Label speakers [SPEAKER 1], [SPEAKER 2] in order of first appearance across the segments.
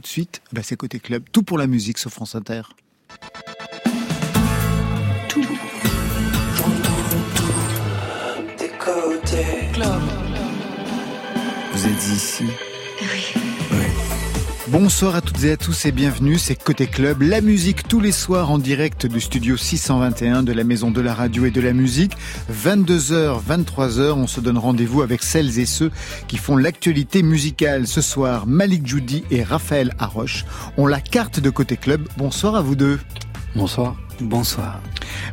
[SPEAKER 1] tout de suite, bah, c'est Côté Club. Tout pour la musique sur France Inter. Tout. Club. Vous êtes ici Oui. Bonsoir à toutes et à tous et bienvenue, c'est Côté Club, la musique tous les soirs en direct du studio 621 de la Maison de la Radio et de la Musique. 22h, 23h, on se donne rendez-vous avec celles et ceux qui font l'actualité musicale. Ce soir, Malik Judy et Raphaël Haroche ont la carte de Côté Club. Bonsoir à vous deux.
[SPEAKER 2] Bonsoir.
[SPEAKER 3] Bonsoir.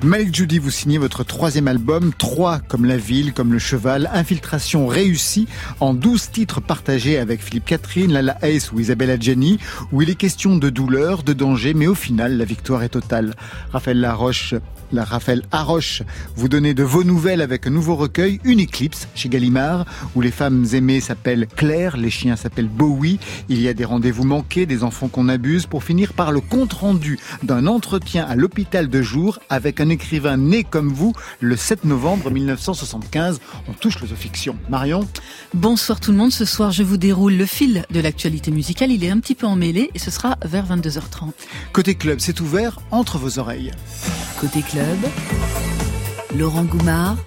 [SPEAKER 1] Malik Judy, vous signez votre troisième album, 3 comme la ville, comme le cheval, infiltration réussie en 12 titres partagés avec Philippe Catherine, Lala Ace ou Isabella Jenny, où il est question de douleur, de danger, mais au final, la victoire est totale. Raphaël Laroche la Raphaël Haroche vous donnez de vos nouvelles avec un nouveau recueil, Une éclipse, chez Gallimard, où les femmes aimées s'appellent Claire, les chiens s'appellent Bowie, il y a des rendez-vous manqués, des enfants qu'on abuse, pour finir par le compte-rendu d'un entretien à l'hôpital de jour avec un écrivain né comme vous le 7 novembre 1975. On touche l'autofiction. Marion
[SPEAKER 4] Bonsoir tout le monde, ce soir je vous déroule le fil de l'actualité musicale, il est un petit peu emmêlé et ce sera vers 22h30.
[SPEAKER 1] Côté club, c'est ouvert entre vos oreilles.
[SPEAKER 5] Côté club, Laurent Goumard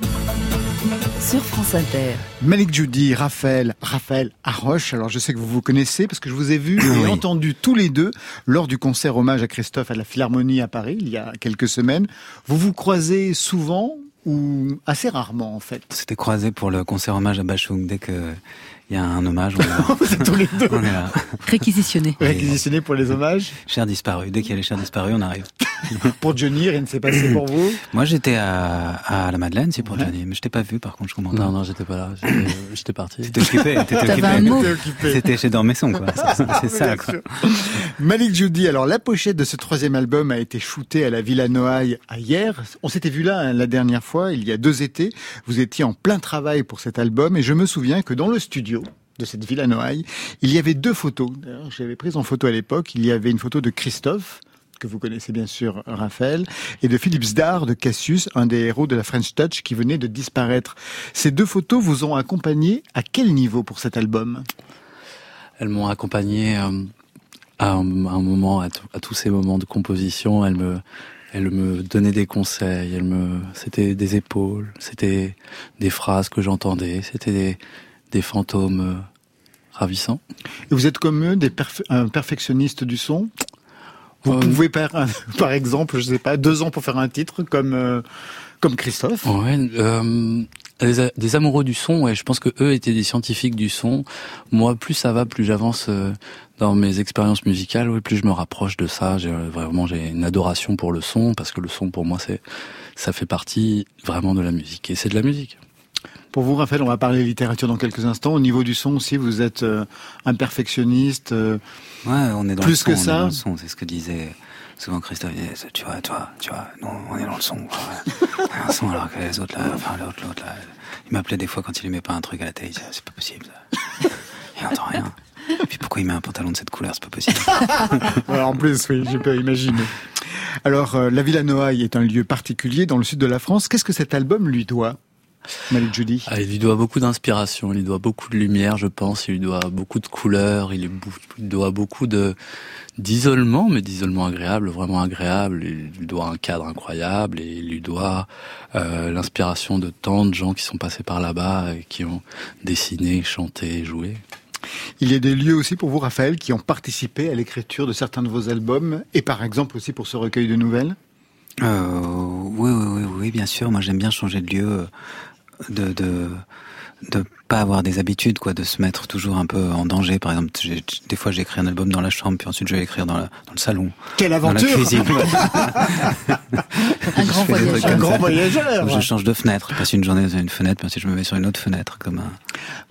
[SPEAKER 5] sur France Inter.
[SPEAKER 1] Malik Judy, Raphaël, Raphaël Arroche. Alors je sais que vous vous connaissez parce que je vous ai vu et entendu tous les deux lors du concert hommage à Christophe à la Philharmonie à Paris il y a quelques semaines. Vous vous croisez souvent ou assez rarement en fait?
[SPEAKER 3] C'était croisé pour le concert hommage à Bachung dès que il y a un hommage. On est
[SPEAKER 1] là. tous les deux.
[SPEAKER 3] On est là.
[SPEAKER 4] Réquisitionné.
[SPEAKER 1] Réquisitionné pour les hommages.
[SPEAKER 3] Cher disparu. Dès qu'il y a les chers disparus, on arrive.
[SPEAKER 1] pour Johnny, rien ne s'est passé pour vous
[SPEAKER 3] Moi, j'étais à, à la Madeleine, c'est pour Johnny. Mais je t'ai pas vu, par contre, je comprends.
[SPEAKER 2] Non, non, j'étais pas là. J'étais parti.
[SPEAKER 3] T'étais occupé. T'étais occupé. C'était chez Dormesson, quoi. C'est ça, quoi.
[SPEAKER 1] Malik Judy. Alors, la pochette de ce troisième album a été shootée à la Villa Noailles hier. On s'était vu là hein, la dernière fois, il y a deux étés. Vous étiez en plein travail pour cet album et je me souviens que dans le studio, de cette ville à Noailles, il y avait deux photos. J'avais pris en photo à l'époque. Il y avait une photo de Christophe, que vous connaissez bien sûr, Raphaël, et de Philippe Zdar de Cassius, un des héros de la French Touch qui venait de disparaître. Ces deux photos vous ont accompagné à quel niveau pour cet album?
[SPEAKER 2] Elles m'ont accompagné euh, à, un, moment, à, tous ces moments de composition. Elles me, elles me donnaient des conseils. Elles me, c'était des épaules, c'était des phrases que j'entendais, c'était des, des fantômes euh, ravissants.
[SPEAKER 1] Et vous êtes comme eux, des un perfectionniste du son? Vous euh, pouvez par, par exemple, je sais pas, deux ans pour faire un titre comme euh, comme Christophe
[SPEAKER 2] Ouais, des, amoureux du son, ouais, je pense que eux étaient des scientifiques du son. Moi, plus ça va, plus j'avance dans mes expériences musicales, ouais, plus je me rapproche de ça. J'ai vraiment j'ai une adoration pour le son parce que le son pour moi c'est ça fait partie vraiment de la musique et c'est de la musique.
[SPEAKER 1] Pour vous, Raphaël, on va parler littérature dans quelques instants. Au niveau du son aussi, vous êtes euh, un perfectionniste. Euh,
[SPEAKER 3] ouais, on est dans plus le son, que ça. le son, c'est ce que disait souvent Christophe. Tu vois, toi, tu vois, nous, on est dans le son. un son alors que les autres là, enfin l'autre, l'autre là, il m'appelait des fois quand il aimait pas un truc à la télé. Il disait, c'est pas possible. Ça. il entend rien. Puis pourquoi il met un pantalon de cette couleur C'est pas possible.
[SPEAKER 1] en plus, oui, je peux imaginer. Alors, euh, la Villa Noailles est un lieu particulier dans le sud de la France. Qu'est-ce que cet album lui doit? Malik Judy.
[SPEAKER 2] Ah, il lui doit beaucoup d'inspiration, il lui doit beaucoup de lumière, je pense, il lui doit beaucoup de couleurs, il lui doit beaucoup de d'isolement, mais d'isolement agréable, vraiment agréable. Il lui doit un cadre incroyable et il lui doit euh, l'inspiration de tant de gens qui sont passés par là-bas et qui ont dessiné, chanté, joué.
[SPEAKER 1] Il y a des lieux aussi pour vous, Raphaël, qui ont participé à l'écriture de certains de vos albums et par exemple aussi pour ce recueil de nouvelles?
[SPEAKER 3] Euh, oui, oui, oui, oui, bien sûr. Moi, j'aime bien changer de lieu de, de de pas avoir des habitudes quoi de se mettre toujours un peu en danger. Par exemple des fois j'écris un album dans la chambre puis ensuite je vais écrire dans, la, dans le salon.
[SPEAKER 1] Quelle aventure
[SPEAKER 3] dans la cuisine.
[SPEAKER 4] un grand voyageur.
[SPEAKER 1] un grand voyageur.
[SPEAKER 3] Je change de fenêtre je passe une journée dans une fenêtre puis ensuite je me mets sur une autre fenêtre comme un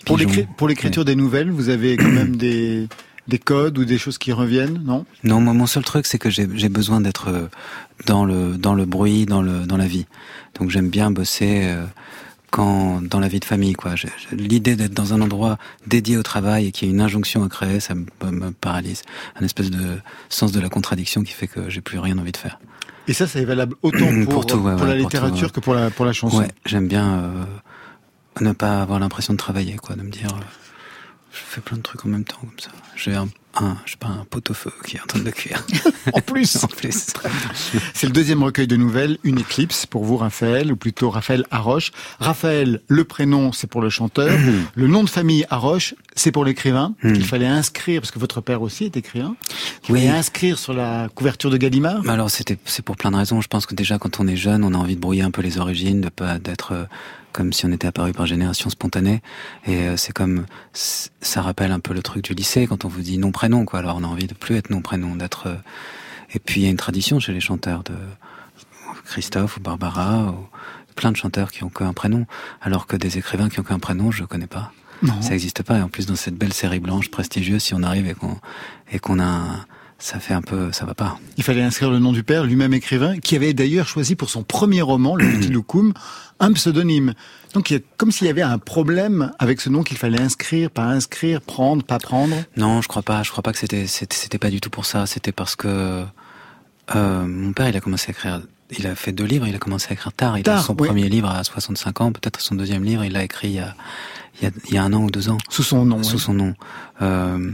[SPEAKER 1] pour l'écriture des nouvelles vous avez quand même des des codes ou des choses qui reviennent, non?
[SPEAKER 3] Non, moi, mon seul truc, c'est que j'ai besoin d'être euh, dans le dans le bruit, dans le dans la vie. Donc j'aime bien bosser euh, quand dans la vie de famille quoi. L'idée d'être dans un endroit dédié au travail et qu'il y ait une injonction à créer, ça me, paralyse. Un espèce de sens de la contradiction qui fait que j'ai plus rien envie de faire.
[SPEAKER 1] Et ça, c'est valable autant pour, pour, la littérature que pour la pour la chanson.
[SPEAKER 3] Ouais, j'aime bien euh, ne pas avoir l'impression de travailler quoi, de me dire euh, je fais plein de trucs en même temps comme ça. J'ai un un, je sais pas, un pot-au-feu qui est en train de cuire.
[SPEAKER 1] en plus,
[SPEAKER 3] en plus.
[SPEAKER 1] C'est le deuxième recueil de nouvelles, Une éclipse pour vous, Raphaël, ou plutôt Raphaël Haroche. Raphaël, le prénom, c'est pour le chanteur. le nom de famille Haroche, c'est pour l'écrivain. Il qu'il fallait inscrire, parce que votre père aussi est écrivain. Il oui. fallait inscrire sur la couverture de Gallimard.
[SPEAKER 3] Alors c'était, c'est pour plein de raisons. Je pense que déjà quand on est jeune, on a envie de brouiller un peu les origines, de pas d'être euh, comme si on était apparu par génération spontanée. Et euh, c'est comme ça rappelle un peu le truc du lycée quand on vous dit nom prénom quoi. Alors on a envie de plus être nom prénom, d'être. Euh, et puis il y a une tradition chez les chanteurs de Christophe ou Barbara ou plein de chanteurs qui ont qu'un prénom, alors que des écrivains qui ont qu'un prénom, je connais pas. Non. Ça n'existe pas. Et en plus dans cette belle série blanche prestigieuse, si on arrive et qu'on et qu'on a un, ça fait un peu, ça va pas.
[SPEAKER 1] Il fallait inscrire le nom du père, lui-même écrivain, qui avait d'ailleurs choisi pour son premier roman, Le Petit Loukoum, un pseudonyme. Donc il y a comme s'il y avait un problème avec ce nom qu'il fallait inscrire, pas inscrire, prendre, pas prendre.
[SPEAKER 3] Non, je crois pas. Je crois pas que c'était c'était pas du tout pour ça. C'était parce que euh, mon père, il a commencé à écrire. Il a fait deux livres. Il a commencé à écrire tard. Il a son premier livre à 65 ans, peut-être son deuxième livre. Il l'a écrit il y, a, il y, a, il y a un an ou deux ans.
[SPEAKER 1] Sous son nom.
[SPEAKER 3] Sous son nom. Euh,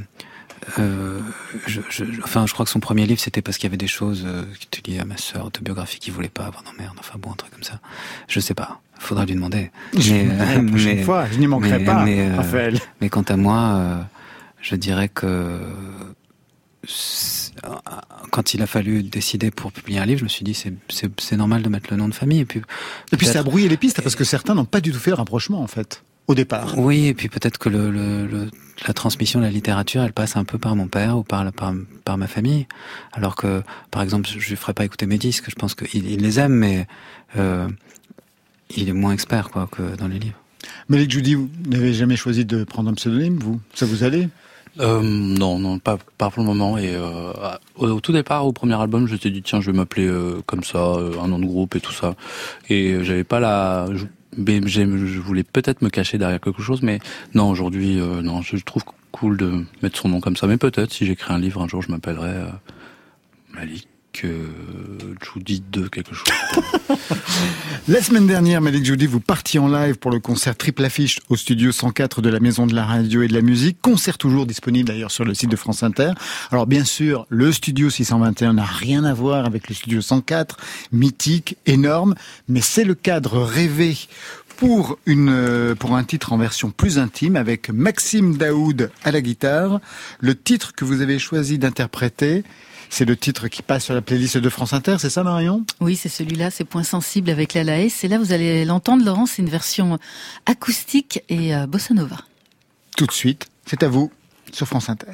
[SPEAKER 3] euh, je, je, enfin, je crois que son premier livre, c'était parce qu'il y avait des choses euh, qui étaient liées à ma sœur, autobiographique, qu'il voulait pas avoir d'emmerde. Enfin bon, un truc comme ça. Je sais pas. Faudra lui demander.
[SPEAKER 1] Je mais, euh, mais, fois, je n'y manquerai pas, mais, euh, Raphaël.
[SPEAKER 3] Mais quant à moi, je dirais que quand il a fallu décider pour publier un livre, je me suis dit c'est normal de mettre le nom de famille. Et puis,
[SPEAKER 1] et puis ça a brouillé les pistes parce que certains n'ont pas du tout fait le rapprochement en fait au départ.
[SPEAKER 3] Oui, et puis peut-être que le, le, la transmission de la littérature, elle passe un peu par mon père ou par, par, par ma famille. Alors que, par exemple, je ne ferai pas écouter mes disques. Je pense qu'il il les aime, mais euh, il est moins expert quoi que dans les livres.
[SPEAKER 1] Malik Judy, vous n'avez jamais choisi de prendre un pseudonyme, vous? Ça vous allait?
[SPEAKER 2] Euh, non, non, pas, pas pour le moment. Et euh, au, tout départ, au premier album, je t'ai dit tiens, je vais m'appeler euh, comme ça, euh, un nom de groupe et tout ça. Et j'avais pas la, mais je voulais peut-être me cacher derrière quelque chose, mais non, aujourd'hui, euh, non, je trouve cool de mettre son nom comme ça. Mais peut-être, si j'écris un livre un jour, je m'appellerai euh, Malik euh, Judy 2, quelque chose.
[SPEAKER 1] la semaine dernière, Malik Judy, vous partiez en live pour le concert Triple Affiche au studio 104 de la Maison de la Radio et de la Musique. Concert toujours disponible d'ailleurs sur le site de France Inter. Alors bien sûr, le studio 621 n'a rien à voir avec le studio 104, mythique, énorme, mais c'est le cadre rêvé pour une euh, pour un titre en version plus intime avec Maxime Daoud à la guitare. Le titre que vous avez choisi d'interpréter, c'est le titre qui passe sur la playlist de France Inter, c'est ça Marion?
[SPEAKER 4] Oui, c'est celui-là, c'est Point sensible avec la Laes. Et là, vous allez l'entendre, Laurent, c'est une version acoustique et euh, bossa nova.
[SPEAKER 1] Tout de suite, c'est à vous sur France Inter.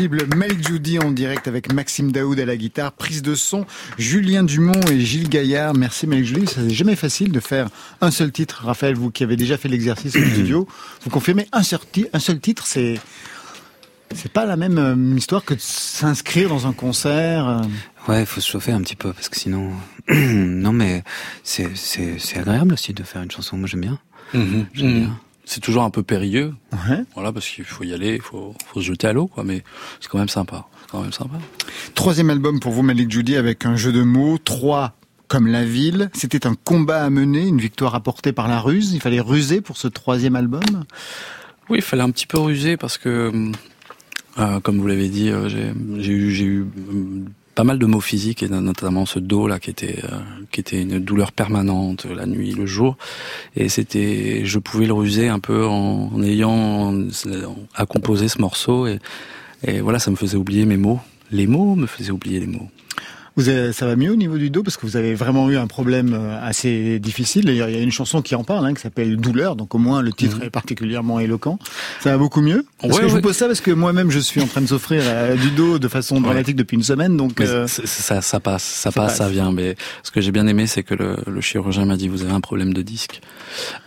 [SPEAKER 1] Sensible, Mel Judy en direct avec Maxime Daoud à la guitare, prise de son, Julien Dumont et Gilles Gaillard. Merci Mel Judy, ça n'est jamais facile de faire un seul titre. Raphaël, vous qui avez déjà fait l'exercice au studio, vous confirmez un seul, un seul titre, c'est c'est pas la même euh, histoire que de s'inscrire dans un concert. Euh.
[SPEAKER 3] Ouais, il faut se chauffer un petit peu parce que sinon, non mais c'est c'est c'est agréable aussi de faire une chanson. Moi j'aime bien.
[SPEAKER 2] Mhm. J'aime bien. C'est toujours un peu périlleux, voilà, parce qu'il faut y aller, il faut, faut se jeter à l'eau, quoi. Mais c'est quand même sympa, quand même sympa.
[SPEAKER 1] Troisième album pour vous, Malik Judy, avec un jeu de mots, trois comme la ville. C'était un combat à mener, une victoire apportée par la ruse. Il fallait ruser pour ce troisième album.
[SPEAKER 2] Oui, il fallait un petit peu ruser parce que, euh, comme vous l'avez dit, euh, j'ai eu, j'ai eu pas mal de maux physiques et notamment ce dos là qui était euh, qui était une douleur permanente la nuit le jour. Et c'était je pouvais le ruser un peu en, en ayant à composer ce morceau. Et, et voilà ça me faisait oublier mes mots. Les mots me faisaient oublier les mots
[SPEAKER 1] vous ça va mieux au niveau du dos parce que vous avez vraiment eu un problème euh, assez difficile. il y a une chanson qui en parle, hein, qui s'appelle Douleur, donc au moins le titre mhm. est particulièrement éloquent. Ça va beaucoup mieux? Parce que je vous pose ça parce que moi-même je suis en train de souffrir euh, du dos de façon dramatique depuis une semaine, donc
[SPEAKER 2] euh, ça, ça passe, ça, passe, ça vient. Mais ce que j'ai bien aimé, c'est que le, le chirurgien m'a dit vous avez un problème de disque.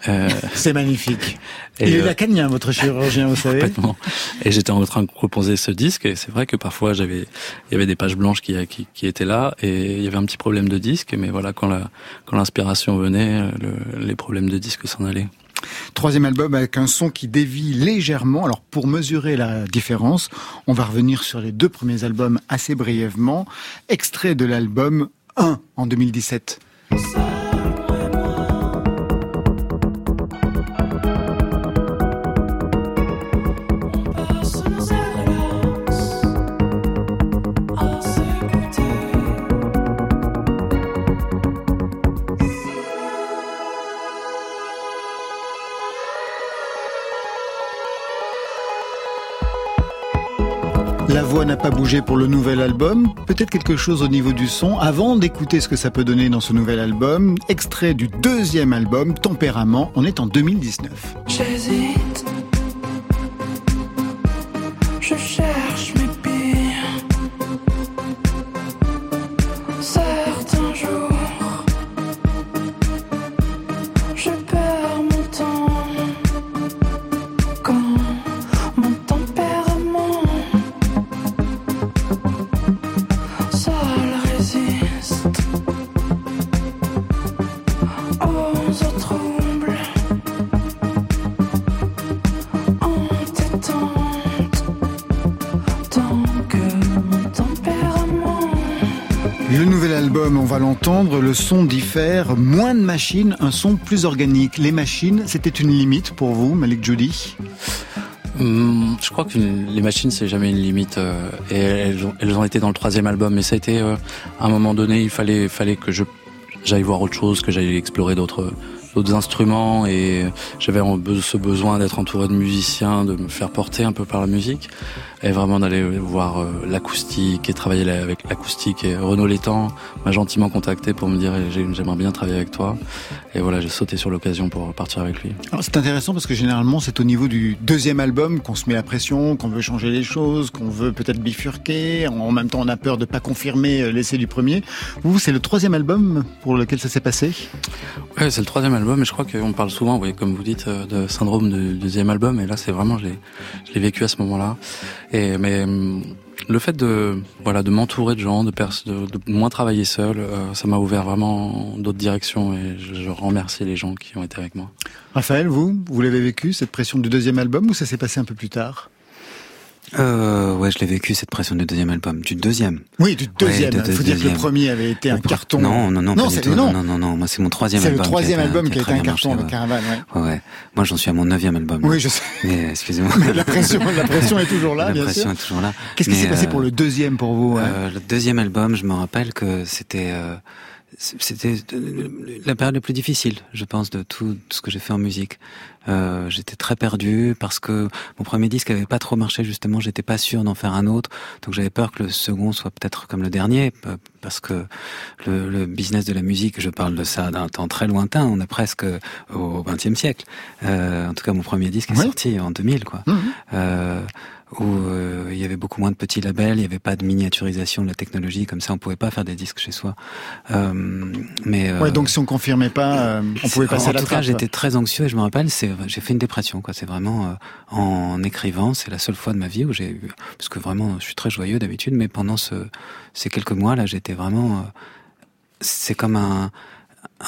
[SPEAKER 1] Euh... c'est magnifique. Et il est lacanien, votre chirurgien, vous savez.
[SPEAKER 2] Complètement. Et j'étais en train de proposer ce disque, et c'est vrai que parfois j'avais, il y avait des pages blanches qui, qui, qui étaient là et il y avait un petit problème de disque, mais voilà, quand la, quand l'inspiration venait, les problèmes de disque s'en allaient.
[SPEAKER 1] Troisième album avec un son qui dévie légèrement. Alors pour mesurer la différence, on va revenir sur les deux premiers albums assez brièvement. Extrait de l'album 1 en 2017. La n'a pas bougé pour le nouvel album. Peut-être quelque chose au niveau du son. Avant d'écouter ce que ça peut donner dans ce nouvel album, extrait du deuxième album, Tempérament, on est en 2019. J'hésite. L'entendre, le son diffère. Moins de machines, un son plus organique. Les machines, c'était une limite pour vous, Malik Judy
[SPEAKER 2] hum, je crois que les machines, c'est jamais une limite. Euh, et elles ont, été dans le troisième album. Mais ça a été, euh, à un moment donné, il fallait, fallait que je j'aille voir autre chose, que j'aille explorer d'autres d'autres instruments et j'avais ce besoin d'être entouré de musiciens, de me faire porter un peu par la musique et vraiment d'aller voir euh, l'acoustique et travailler avec l'acoustique. Et Renaud Létang m'a gentiment contacté pour me dire j'aimerais bien travailler avec toi. Et voilà, j'ai sauté sur l'occasion pour partir avec lui.
[SPEAKER 1] C'est intéressant parce que généralement c'est au niveau du deuxième album qu'on se met la pression, qu'on veut changer les choses, qu'on veut peut-être bifurquer. En même temps, on a peur de pas confirmer euh, l'essai du premier. Vous, c'est le troisième album pour lequel ça s'est passé?
[SPEAKER 2] Ouais, c'est le troisième album. Et je crois qu'on parle souvent, oui, comme vous dites, euh, de syndrome du deuxième album. Et là, c'est vraiment, je l'ai vécu à ce moment-là. Et mais hum, le fait de voilà de m'entourer de gens, de, de, de moins travailler seul, euh, ça m'a ouvert vraiment d'autres directions et je, je, remercie les gens qui ont été avec moi.
[SPEAKER 1] Raphaël, vous, vous l'avez vécu cette pression du deuxième album ou ça s'est passé un peu plus tard?
[SPEAKER 3] Euh, Ouais, je l'ai vécu cette pression du deuxième album, du deuxième.
[SPEAKER 1] Oui, du deuxième. Il faut dire que le premier avait été un carton.
[SPEAKER 3] Non, non, non, non, non, non, non, non, Moi, c'est mon troisième album.
[SPEAKER 1] C'est le troisième album qui a, été un carton, le Caravane.
[SPEAKER 3] Ouais. ouais, Moi, j'en suis à mon neuvième album.
[SPEAKER 1] Oui, je sais.
[SPEAKER 3] Mais excusez-moi.
[SPEAKER 1] la pression, la pression est toujours là,
[SPEAKER 3] la
[SPEAKER 1] bien
[SPEAKER 3] sûr.
[SPEAKER 1] La
[SPEAKER 3] pression est toujours là.
[SPEAKER 1] Qu'est-ce qui s'est passé pour le deuxième pour vous
[SPEAKER 3] euh, Le deuxième album, je me rappelle que c'était. Euh, c'était la période la plus difficile, je pense, de tout ce que j'ai fait en musique. Euh, j'étais très perdu parce que mon premier disque avait pas trop marché justement. J'étais pas sûr d'en faire un autre, donc j'avais peur que le second soit peut-être comme le dernier, parce que le, le, business de la musique, je parle de ça d'un temps très lointain. On est presque au XXe siècle. Euh, en tout cas, mon premier disque est sorti en 2000, quoi. Mmh. Euh, où euh, il y avait beaucoup moins de petits labels, il n'y avait pas de miniaturisation de la technologie, comme ça on pouvait pas faire des disques chez soi. Euh, mais
[SPEAKER 1] ouais, donc si on confirmait pas, on pouvait passer à la
[SPEAKER 3] En tout cas, j'étais très anxieux et je me rappelle, c'est j'ai fait une dépression quoi. C'est vraiment euh, en écrivant, c'est la seule fois de ma vie où j'ai eu parce que vraiment je suis très joyeux d'habitude, mais pendant ce, ces quelques mois là, j'étais vraiment euh, c'est comme un,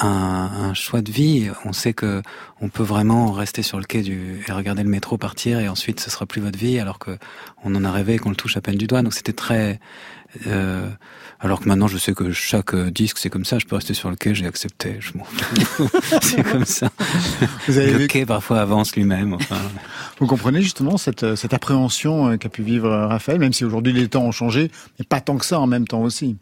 [SPEAKER 3] un, un, choix de vie. On sait que on peut vraiment rester sur le quai du, et regarder le métro partir et ensuite ce sera plus votre vie alors que on en a rêvé qu'on le touche à peine du doigt. Donc c'était très euh, alors que maintenant, je sais que chaque euh, disque, c'est comme ça. Je peux rester sur le quai, j'ai accepté. Je m'en fous. c'est comme ça. Vous avez le vu... quai parfois avance lui-même. Enfin.
[SPEAKER 1] Vous comprenez justement cette, euh, cette appréhension qu'a pu vivre Raphaël, même si aujourd'hui les temps ont changé, mais pas tant que ça en même temps aussi.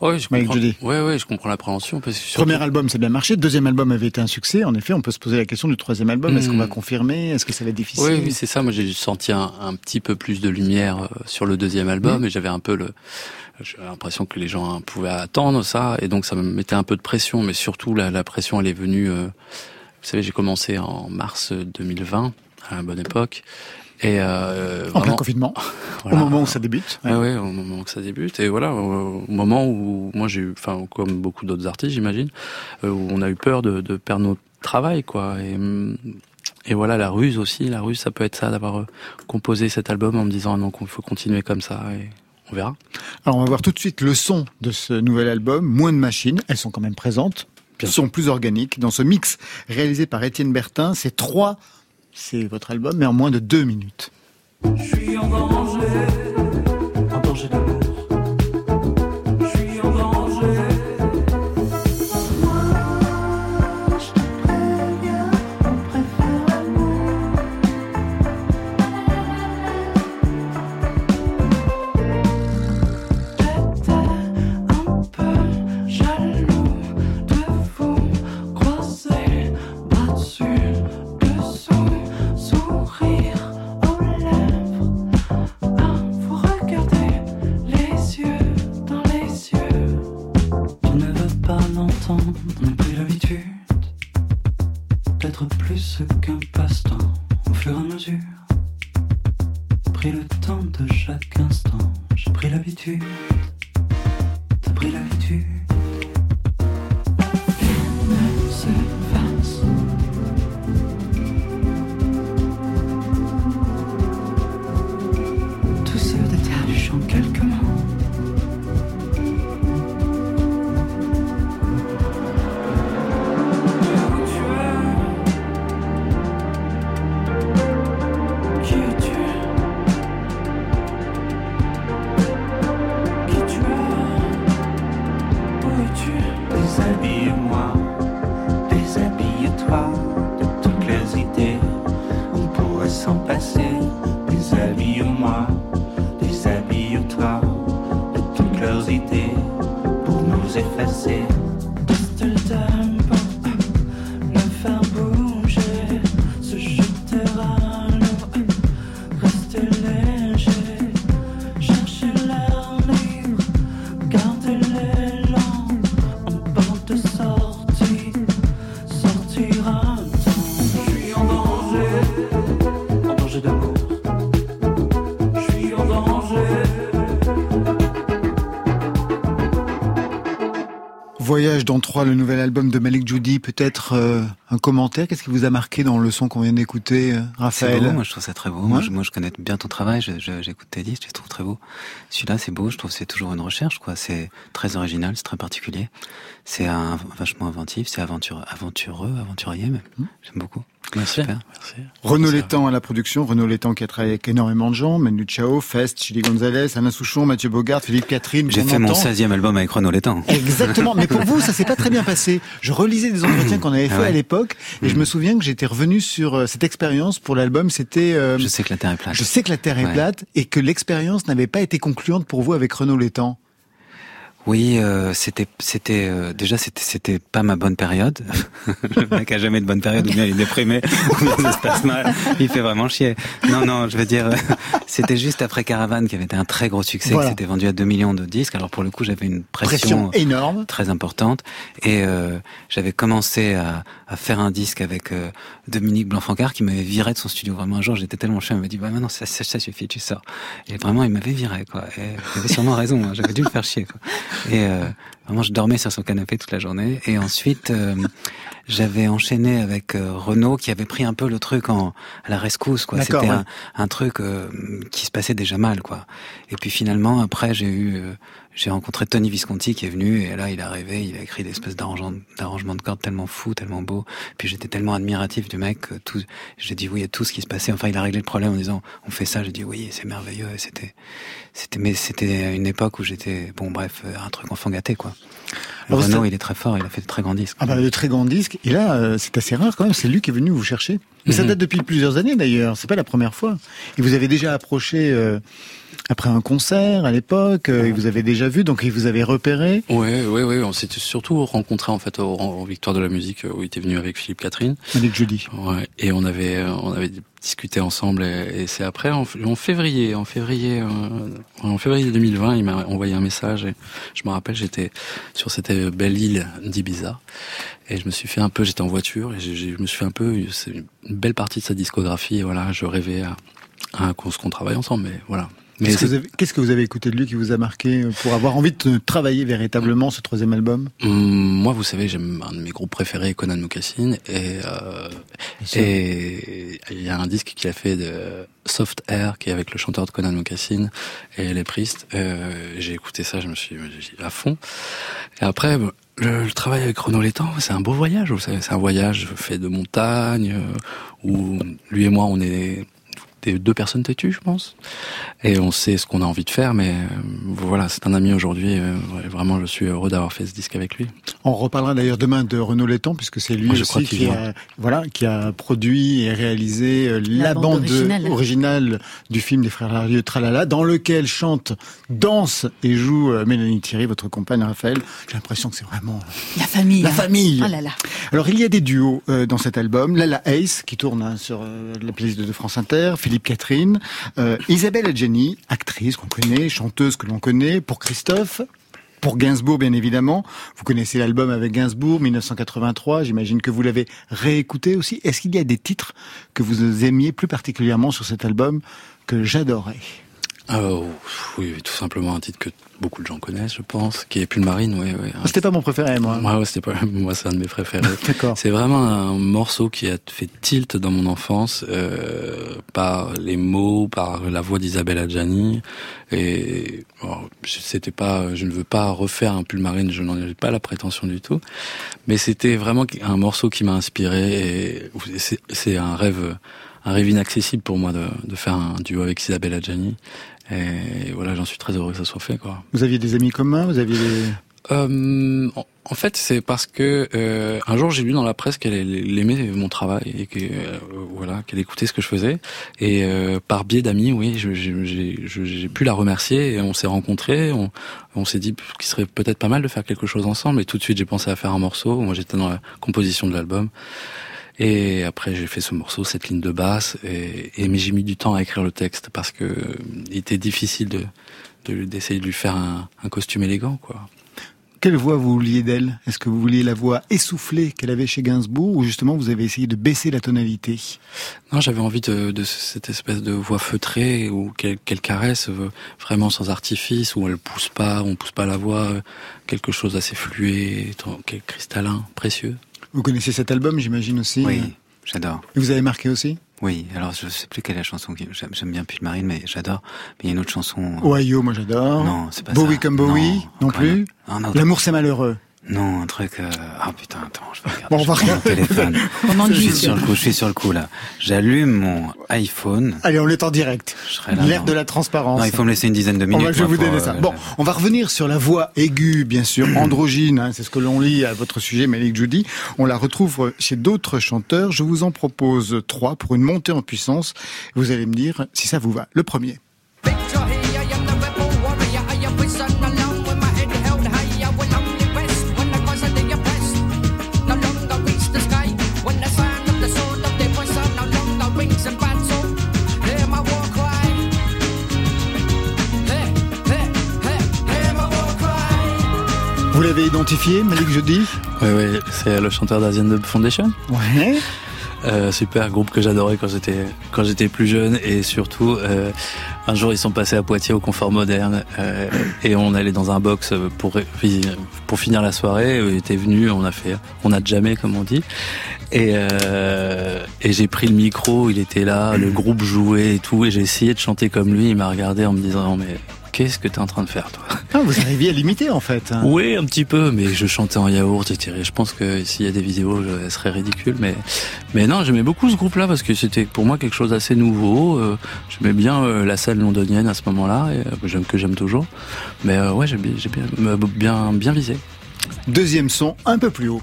[SPEAKER 2] Oui, je comprends. Ouais, ouais, je comprends l'appréhension.
[SPEAKER 1] Premier album, ça a bien marché. Deuxième album avait été un succès. En effet, on peut se poser la question du troisième album. Est-ce qu'on va hmm. confirmer? Est-ce que ça va être difficile?
[SPEAKER 2] Oui, oui c'est ça. Moi, j'ai senti un, un, petit peu plus de lumière sur le deuxième album, hmm. et j'avais un peu le, j'ai l'impression que les gens pouvaient attendre ça, et donc ça me mettait un peu de pression, mais surtout la, la pression, elle est venue. Euh, vous savez, j'ai commencé en mars 2020, à la bonne époque, et euh,
[SPEAKER 1] en plein confinement, au moment où ça débute.
[SPEAKER 2] Oui, ouais, au moment où ça débute, et voilà, au, moment où moi j'ai eu, enfin comme beaucoup d'autres artistes, j'imagine, euh, où on a eu peur de, de perdre notre travail, quoi. Et, et voilà, la ruse aussi, la ruse, ça peut être ça, d'avoir euh, composé cet album en me disant ah non, qu'il faut continuer comme ça. Et on verra.
[SPEAKER 1] Alors on va voir tout de suite le son de ce nouvel album, moins de machines, elles sont quand même présentes, elles sont plus organiques. Dans ce mix réalisé par Étienne Bertin, c'est trois, c'est votre album, mais en moins de deux minutes. Mm-hmm. Dans trois, le nouvel album de Malik Judy, peut-être euh, un commentaire Qu'est-ce qui vous a marqué dans le son qu'on vient d'écouter, euh, Raphaël
[SPEAKER 3] beau, moi je trouve ça très beau. Moi, je, connais bien ton travail, j'écoute tes disques, je les trouve très beau. Celui-là c'est beau, je trouve c'est toujours une recherche, quoi. C'est très original, c'est très particulier. C'est un, vachement inventif, c'est aventureux, aventureux, aventurier même. Mmh. J'aime beaucoup.
[SPEAKER 2] Merci.
[SPEAKER 3] Super.
[SPEAKER 2] Merci.
[SPEAKER 1] Renaud. Létang à la production, Renaud Létang qui a travaillé avec énormément de gens, Manu Chao, Fest, Chili Gonzalez, Alain Souchon, Mathieu Bogart, Philippe Catherine.
[SPEAKER 3] J'ai fait mon
[SPEAKER 1] entend.
[SPEAKER 3] 16e album avec Renaud Létang.
[SPEAKER 1] Exactement, mais pour vous, ça s'est pas très bien passé. Je relisais des entretiens qu'on avait fait
[SPEAKER 3] Ah ouais.
[SPEAKER 1] à l'époque, et je me souviens que j'étais revenu sur euh, cette expérience pour l'album. C'était, euh,
[SPEAKER 3] Je sais que la Terre est plate.
[SPEAKER 1] je sais que la Terre est
[SPEAKER 3] Ouais.
[SPEAKER 1] plate, et que l'expérience n'avait pas été concluante pour vous avec Renaud Létang.
[SPEAKER 3] Oui, euh, c'était, c'était euh, déjà c'était, c'était pas ma bonne période. le mec a jamais de bonne période, ou bien il est déprimé, ou bien ça se passe mal. Il fait vraiment chier. Non, non, je veux dire, euh, c'était juste après Caravane qui avait été un très gros succès,
[SPEAKER 1] Voilà.
[SPEAKER 3] qui s'était vendu à 2 millions de disques. Alors pour le coup, j'avais une
[SPEAKER 1] Pression
[SPEAKER 3] pression,
[SPEAKER 1] énorme.
[SPEAKER 3] très importante et euh, j'avais commencé à, à faire un disque avec euh, Dominique Blanc-Francard qui m'avait viré de son studio. Vraiment un jour, j'étais tellement chiant, il m'a dit bah maintenant ça, ça, ça suffit, tu sors. Et vraiment, il m'avait viré quoi. Et il avait sûrement raison. hein. J'avais dû le faire chier. Quoi. Et euh, vraiment, je dormais sur son canapé toute la journée. Et ensuite, euh, j'avais enchaîné avec euh, Renaud qui avait pris un peu le truc en à la rescousse. quoi. C'était
[SPEAKER 1] ouais.
[SPEAKER 3] un, un truc euh, qui se passait déjà mal. quoi. Et puis finalement, après, j'ai eu euh, j'ai rencontré Tony Visconti qui est venu et là il est arrivé, il a écrit des espèces d'arrangements de cordes tellement fous, tellement beaux. Puis j'étais tellement admiratif du mec que tout, j'ai dit oui à tout ce qui se passait. Enfin il a réglé le problème en disant on fait ça. J'ai dit oui c'est merveilleux. Et c'était c'était mais c'était une époque où j'étais bon bref euh, un truc enfant gâté quoi.
[SPEAKER 1] Alors,
[SPEAKER 3] Renaud il est très fort, il a fait de très grands disques.
[SPEAKER 1] Ah bah, de très grands disques. Et là, euh, c'est assez rare quand même. C'est lui qui est venu vous chercher. Mais ça
[SPEAKER 2] Mhm.
[SPEAKER 1] date depuis plusieurs années d'ailleurs. C'est pas la première fois. Et vous avez déjà approché euh, après un concert à l'époque. euh, et vous avez déjà vu, donc il vous avait repéré.
[SPEAKER 2] Ouais, ouais, ouais. On s'était surtout rencontrés en fait au, au Victoire de la musique euh, où il était venu avec Philippe Catherine.
[SPEAKER 1] Avec Judy.
[SPEAKER 2] Ouais. Et on avait, euh, on avait discuté ensemble. Et, et c'est après en, en février, en février, en février 2020, il m'a envoyé un message. Et je me rappelle, j'étais sur cette belle île d'Ibiza. Et je me suis fait un peu, j'étais en voiture et j'ai- je me suis fait un peu, c'est une belle partie de sa discographie. Et voilà, je rêvais à, à qu'on qu'on travaille ensemble. Mais voilà. Mais
[SPEAKER 1] Qu'est-ce que, vous avez, qu'est-ce que vous avez écouté de lui qui vous a marqué euh, pour avoir envie de travailler véritablement ce troisième album?
[SPEAKER 2] Hum, Moi, vous savez, j'aime un de mes groupes préférés, Conan Mocassin, et euh, et il y a un disque qu'il a fait de Soft Air, qui est avec le chanteur de Conan Mocassin et les Priest. Euh, j'ai écouté ça, je me suis dit à fond. Et après, le, le travail avec Renaud Létang, c'est un beau voyage, vous savez, c'est un voyage fait de montagne, où lui et moi, on est deux personnes têtues, je pense. Et on sait ce qu'on a envie de faire, mais euh, voilà, c'est un ami aujourd'hui. euh, vraiment, je suis heureux d'avoir fait ce disque avec lui.
[SPEAKER 1] On reparlera d'ailleurs demain de Renaud Létang puisque c'est lui
[SPEAKER 2] Moi, je crois
[SPEAKER 1] aussi qui a, voilà, qui a produit et réalisé euh, la,
[SPEAKER 4] La bande
[SPEAKER 1] bande
[SPEAKER 4] originale.
[SPEAKER 1] originale du film des frères Larieux Tralala, dans lequel chante, danse et joue Mélanie Thierry, votre compagne Raphaël. J'ai l'impression que c'est vraiment
[SPEAKER 4] La famille.
[SPEAKER 1] la
[SPEAKER 4] hein.
[SPEAKER 1] famille.
[SPEAKER 4] Oh là là.
[SPEAKER 1] Alors il y a des duos dans cet album. Lala Ace qui tourne hein, sur la playlist de France Inter, Philippe Catherine, euh, Isabelle Adjani, actrice qu'on connaît, chanteuse que l'on connaît, pour Christophe. Pour Gainsbourg, bien évidemment. Vous connaissez l'album avec Gainsbourg, 1983. J'imagine que vous l'avez réécouté aussi. Est-ce qu'il y a des titres que vous aimiez plus particulièrement sur cet album que j'adorais?
[SPEAKER 2] Euh, oui, tout simplement un titre que beaucoup de gens connaissent, je pense, qui est Pulmarine, oui, oui.
[SPEAKER 1] Ah, C'était pas mon préféré, moi.
[SPEAKER 2] Ouais, ouais, c'était pas, moi, c'est un de mes préférés.
[SPEAKER 1] D'accord.
[SPEAKER 2] C'est vraiment un morceau qui a fait tilt dans mon enfance euh, par les mots, par la voix d'Isabelle Adjani. Et bon, c'était pas, je ne veux pas refaire un Pulmarine, je n'en ai pas la prétention du tout. Mais c'était vraiment un morceau qui m'a inspiré. Et c'est- c'est un rêve, un rêve inaccessible pour moi de, de faire un duo avec Isabelle Adjani. Et voilà, j'en suis très heureux que ça soit fait, quoi.
[SPEAKER 1] Vous aviez des amis communs Vous aviez des...
[SPEAKER 2] Euh, en- fait, c'est parce que euh, un jour j'ai lu dans la presse qu'elle elle aimait mon travail et que euh, voilà qu'elle écoutait ce que je faisais et euh, par biais d'amis, oui, j'ai pu la remercier et on s'est rencontrés, on, on s'est dit qu'il serait peut-être pas mal de faire quelque chose ensemble et tout de suite j'ai pensé à faire un morceau. Moi j'étais dans la composition de l'album et après j'ai fait ce morceau, cette ligne de basse et, et mais j'ai mis du temps à écrire le texte parce que euh, il était difficile de de- d'essayer de lui faire un, un costume élégant quoi.
[SPEAKER 1] Quelle voix vous vouliez d'elle? Est-ce que vous vouliez la voix essoufflée qu'elle avait chez Gainsbourg ou justement vous avez essayé de baisser la tonalité?
[SPEAKER 2] Non, j'avais envie de, de cette espèce de voix feutrée ou qu'elle qu'elle caresse euh, vraiment sans artifice, où elle pousse pas, on pousse pas la voix, euh, quelque chose d'assez fluet, cristallin, précieux.
[SPEAKER 1] Vous connaissez cet album, j'imagine aussi
[SPEAKER 3] Oui, j'adore.
[SPEAKER 1] Et vous avez marqué aussi
[SPEAKER 3] Oui, alors je sais plus quelle est la chanson que j'aime, bien Pulmarine, mais j'adore. Mais il y a une autre chanson.
[SPEAKER 1] Ohio, moi j'adore.
[SPEAKER 3] Non, c'est pas
[SPEAKER 1] Bowie
[SPEAKER 3] ça.
[SPEAKER 1] comme Bowie, non, plus. L'amour c'est malheureux.
[SPEAKER 3] Non, un truc. Euh... Ah putain, attends, je vais regarder.
[SPEAKER 1] Bon, on va
[SPEAKER 3] mon téléphone.
[SPEAKER 4] On
[SPEAKER 3] je suis sur le coup, je suis sur le coup là. J'allume mon iPhone.
[SPEAKER 1] Allez, on est en direct.
[SPEAKER 3] Je serai là.
[SPEAKER 1] L'air de la transparence.
[SPEAKER 3] Non, il faut me laisser une dizaine de
[SPEAKER 1] On
[SPEAKER 3] minutes.
[SPEAKER 1] va, je vais vous donner ça.
[SPEAKER 3] euh,
[SPEAKER 1] Bon, on va revenir sur la voix aiguë, bien sûr, androgyne, hein, c'est ce que l'on lit à votre sujet, Malik Judy. On la retrouve chez d'autres chanteurs. Je vous en propose trois pour une montée en puissance. Vous allez me dire si ça vous va. Le premier. Vous l'avez identifié, Malik Judy
[SPEAKER 2] Oui, oui, c'est le chanteur d'Asian Dub Foundation.
[SPEAKER 1] Ouais.
[SPEAKER 2] Euh, super groupe que j'adorais quand j'étais quand j'étais plus jeune et surtout euh, un jour ils sont passés à Poitiers au Confort Moderne euh, et on allait dans un box pour pour finir la soirée. Il était venu, on a fait on a jamais comme on dit et et j'ai pris le micro, il était là, le groupe jouait et tout et j'ai essayé de chanter comme lui. Il m'a regardé en me disant mais qu'est-ce que t'es en train de faire toi
[SPEAKER 1] Ah, vous arriviez à l'imiter en fait. hein.
[SPEAKER 2] Oui, un petit peu, mais je chantais en yaourt, j'étais- Je pense que s'il y a des vidéos, elles seraient ridicules, mais mais non, j'aimais beaucoup ce groupe-là parce que c'était pour moi quelque chose d'assez nouveau. Euh, j'aimais bien euh, la scène londonienne à ce moment-là, et, euh, que j'aime toujours. Mais ouais, j'ai bien bien bien visé.
[SPEAKER 1] Deuxième son, un peu plus haut.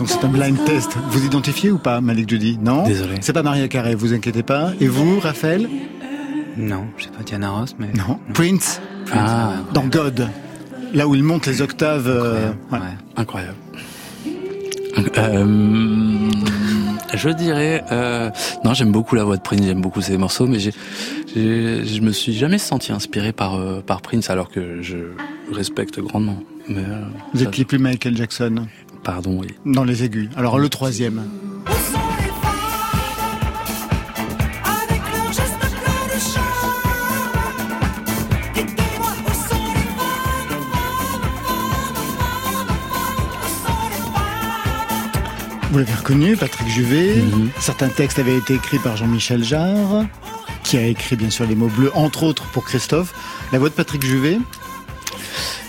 [SPEAKER 1] L'impression que c'est un blind test. Vous identifiez ou pas, Malik Judy Non
[SPEAKER 2] Désolé.
[SPEAKER 1] C'est pas Maria Carré, vous inquiétez pas. Et vous, Raphaël
[SPEAKER 3] Non, je sais pas Diana Ross, mais.
[SPEAKER 1] Non. Prince
[SPEAKER 2] Ah,
[SPEAKER 1] Dans God. Là où il monte les octaves. euh,
[SPEAKER 3] Ouais.
[SPEAKER 1] ouais.
[SPEAKER 2] incroyable. Euh, je dirais, euh, non, j'aime beaucoup la voix de Prince, j'aime beaucoup ses morceaux, mais j'ai, je me suis jamais senti inspiré par euh, par Prince, alors que je respecte grandement. Mais
[SPEAKER 1] Vous
[SPEAKER 2] ça,
[SPEAKER 1] étiez plus Michael Jackson
[SPEAKER 2] pardon, oui.
[SPEAKER 1] dans les aigus. Alors le troisième. Vous l'avez reconnu, Patrick Juvet.
[SPEAKER 2] Mhm.
[SPEAKER 1] Certains textes avaient été écrits par Jean-Michel Jarre, qui a écrit bien sûr les mots bleus, entre autres pour Christophe. La voix de Patrick Juvet.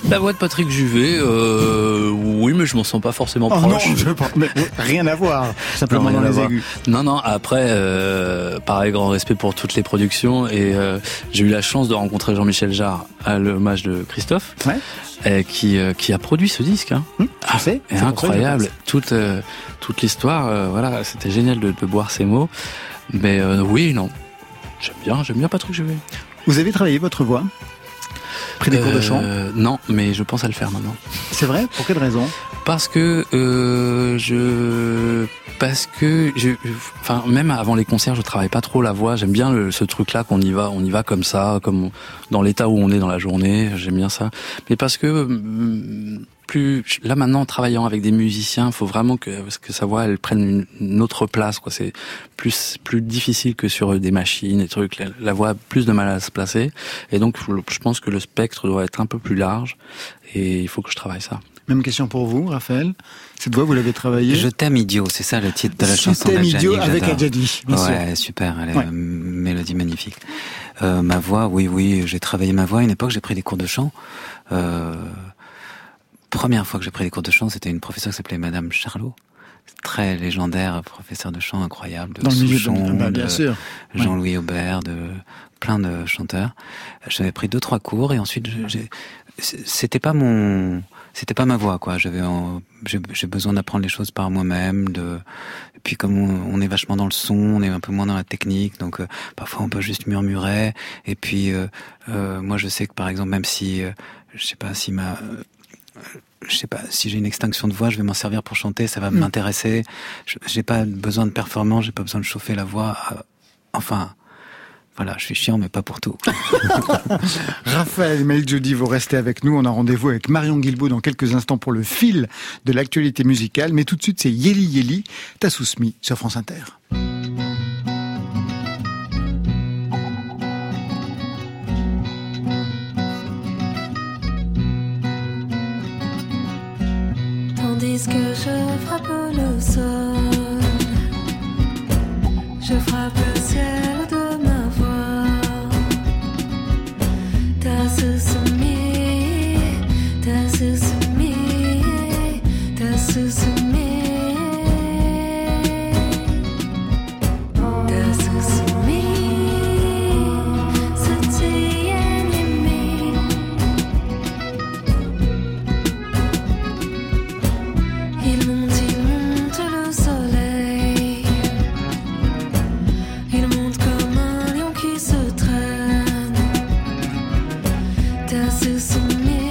[SPEAKER 2] La voix de Patrick Juvet, euh, oui, mais je m'en sens pas forcément
[SPEAKER 1] Oh non,
[SPEAKER 2] proche.
[SPEAKER 1] je pense- mais rien à voir. Simplement
[SPEAKER 2] Non, rien
[SPEAKER 1] dans les aigus.
[SPEAKER 2] Non, non. Après, euh, pareil, grand respect pour toutes les productions et euh, j'ai eu la chance de rencontrer Jean-Michel Jarre à l'hommage de Christophe,
[SPEAKER 1] Ouais.
[SPEAKER 2] qui euh, qui a produit ce disque. Hein.
[SPEAKER 1] Hum.
[SPEAKER 2] Et
[SPEAKER 1] c'est
[SPEAKER 2] incroyable, toute euh, toute l'histoire. euh, voilà, c'était génial de, de boire ces mots. Mais euh, oui, non, j'aime bien, j'aime bien Patrick Juvet.
[SPEAKER 1] Vous avez travaillé votre voix? Pris des cours de chant
[SPEAKER 2] Euh, Non, mais je pense à le faire maintenant.
[SPEAKER 1] C'est vrai? Pour quelle raison?
[SPEAKER 2] Parce que euh, je parce que je enfin même avant les concerts je travaille pas trop la voix. J'aime bien le- ce truc là qu'on y va on y va comme ça comme on- dans l'état où on est dans la journée. J'aime bien ça. Mais parce que hum, plus là maintenant en travaillant avec des musiciens faut vraiment que que sa voix elle prenne une, une autre place quoi c'est plus plus difficile que sur des machines et trucs la, la voix a plus de mal à se placer et donc je pense que le spectre doit être un peu plus large et il faut que je travaille ça
[SPEAKER 1] Même question pour vous, Raphaël. Cette voix, vous l'avez travaillée
[SPEAKER 3] Je t'aime idiot, c'est ça le titre de la
[SPEAKER 1] Je
[SPEAKER 3] chanson
[SPEAKER 1] t'aime
[SPEAKER 3] d'Adjani
[SPEAKER 1] idiot avec sûr.
[SPEAKER 3] Ouais, super, elle est
[SPEAKER 1] Ouais.
[SPEAKER 3] une mélodie magnifique. Euh, ma voix, oui, oui, j'ai travaillé ma voix. À une époque, j'ai pris des cours de chant. Euh, première fois que j'ai pris des cours de chant, c'était une professeure qui s'appelait Madame Charlot. Très légendaire, professeur de chant incroyable. De
[SPEAKER 1] Dans de
[SPEAKER 3] Souchon,
[SPEAKER 1] bah, bien
[SPEAKER 3] de
[SPEAKER 1] sûr.
[SPEAKER 3] Jean-Louis Aubert, de plein de chanteurs. J'avais pris deux trois cours et ensuite c'était pas mon c'était pas ma voix quoi. J'avais en- j'ai besoin d'apprendre les choses par moi-même de et puis comme on, on est vachement dans le son, on est un peu moins dans la technique donc euh, parfois on peut juste murmurer et puis euh, euh, moi je sais que par exemple même si je sais pas si ma je sais pas, si j'ai une extinction de voix, je vais m'en servir pour chanter, ça va
[SPEAKER 1] Mm.
[SPEAKER 3] m'intéresser. Je- J'ai pas besoin de performance, j'ai pas besoin de chauffer la voix. Euh, Enfin, voilà, je suis chiant, mais pas pour tout.
[SPEAKER 1] Raphaël Malik Judy, vous restez avec nous. On a rendez-vous avec Marion Guilbault dans quelques instants pour le fil de l'actualité musicale. Mais tout de suite, c'est Yeli Yeli, Tassousmi sur France Inter.
[SPEAKER 6] tandis que je frappe le sol. Je frappe le ciel.
[SPEAKER 7] Does this mean?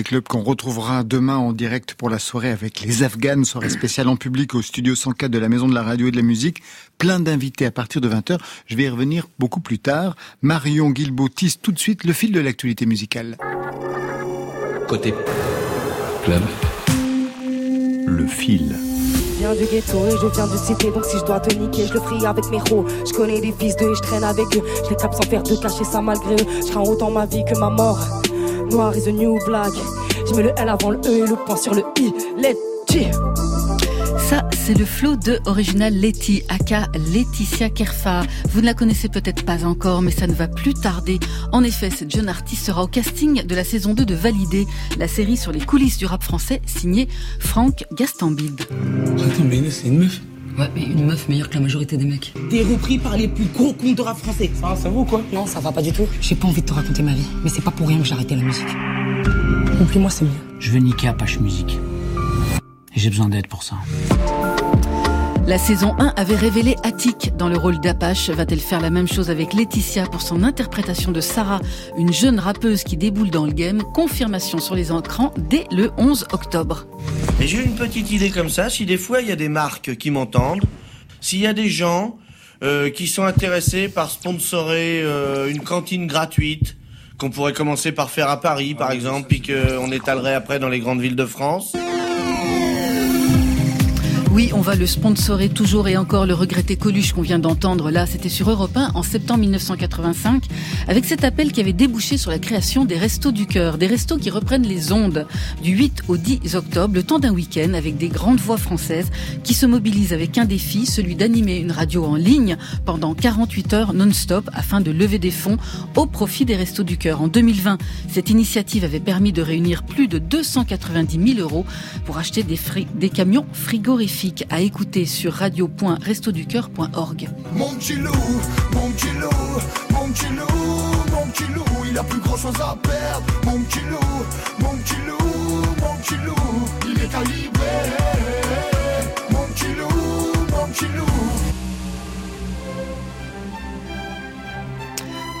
[SPEAKER 7] Côté Club qu'on retrouvera demain en direct pour la soirée avec les Afghanes, soirée spéciale en public au studio 104 de la Maison de la Radio et de la Musique. Plein d'invités à partir de 20h. Je vais y revenir beaucoup plus tard. Marion Guilbault tisse tout de suite le fil de l'actualité musicale.
[SPEAKER 8] Côté club. Le fil.
[SPEAKER 9] Je viens du ghetto et je viens de cité Donc si je dois te niquer je le ferai avec mes ros Je connais des fils d'eux et je traîne avec eux Je les capte sans faire de cacher ça malgré eux Je crains autant ma vie que ma mort Noir is a new black Je mets le L avant le E et le point sur le I
[SPEAKER 4] Ça, c'est le flow de Original Letty, aka Laetitia Kerfa. Vous ne la connaissez peut-être pas encore, mais ça ne va plus tarder. En effet, cette jeune artiste sera au casting de la saison 2 de Validé, la série sur les coulisses du rap français, signée Franck Gastambide.
[SPEAKER 10] Attends, mais c'est une meuf
[SPEAKER 11] Ouais, mais une meuf meilleure que la majorité des mecs.
[SPEAKER 10] T'es repris par les plus gros comptes de rap français. Ça, ça vaut quoi?
[SPEAKER 11] Non, ça va pas du tout. J'ai pas envie de te raconter ma vie, mais c'est pas pour rien que j'ai arrêté la musique. Oublie-moi, c'est mieux.
[SPEAKER 12] Je veux niquer Apache Musique. Et j'ai besoin d'aide pour ça.
[SPEAKER 4] La saison 1 avait révélé Attic dans le rôle d'Apache. Va-t-elle faire la même chose avec Laetitia pour son interprétation de Sarah, une jeune rappeuse qui déboule dans le game? Confirmation sur les écrans dès le 11 octobre.
[SPEAKER 13] Et j'ai une petite idée comme ça, si des fois il y a des marques qui m'entendent, s'il y a des gens euh, qui sont intéressés par sponsorer euh, une cantine gratuite, qu'on pourrait commencer par faire à Paris par exemple, puis qu'on étalerait après dans les grandes villes de France.
[SPEAKER 4] Oui, on va le sponsorer toujours et encore le regretté Coluche qu'on vient d'entendre là. C'était sur Europe 1 en septembre 1985 avec cet appel qui avait débouché sur la création des Restos du Cœur. Des restos qui reprennent les ondes du 8 au 10 octobre, le temps d'un week-end avec des grandes voix françaises qui se mobilisent avec un défi, celui d'animer une radio en ligne pendant 48 heures non-stop afin de lever des fonds au profit des Restos du Cœur. En 2020, cette initiative avait permis de réunir plus de 290 000 euros pour acheter des, des camions frigorifiques à écouter sur radio.restoducœur.org.
[SPEAKER 14] Mon petit loup, mon petit loup, mon petit loup, mon petit loup, il a plus grand chose à perdre. Mon petit loup, mon petit loup, mon petit loup, il est calibré. Mon petit loup, mon petit loup.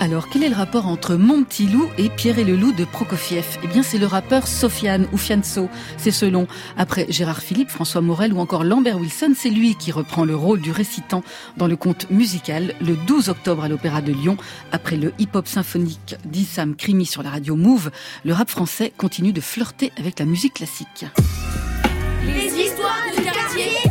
[SPEAKER 4] Alors, quel est le rapport entre Mon Petit Loup et Pierre et le Loup de Prokofiev? Eh bien, c'est le rappeur Sofiane ou Fianso, c'est selon. Après Gérard Philippe, François Morel ou encore Lambert Wilson, c'est lui qui reprend le rôle du récitant dans le conte musical le 12 octobre à l'Opéra de Lyon. Après le hip-hop symphonique d'Issam Krimi sur la radio Move, le rap français continue de flirter avec la musique classique.
[SPEAKER 14] Les histoires du quartier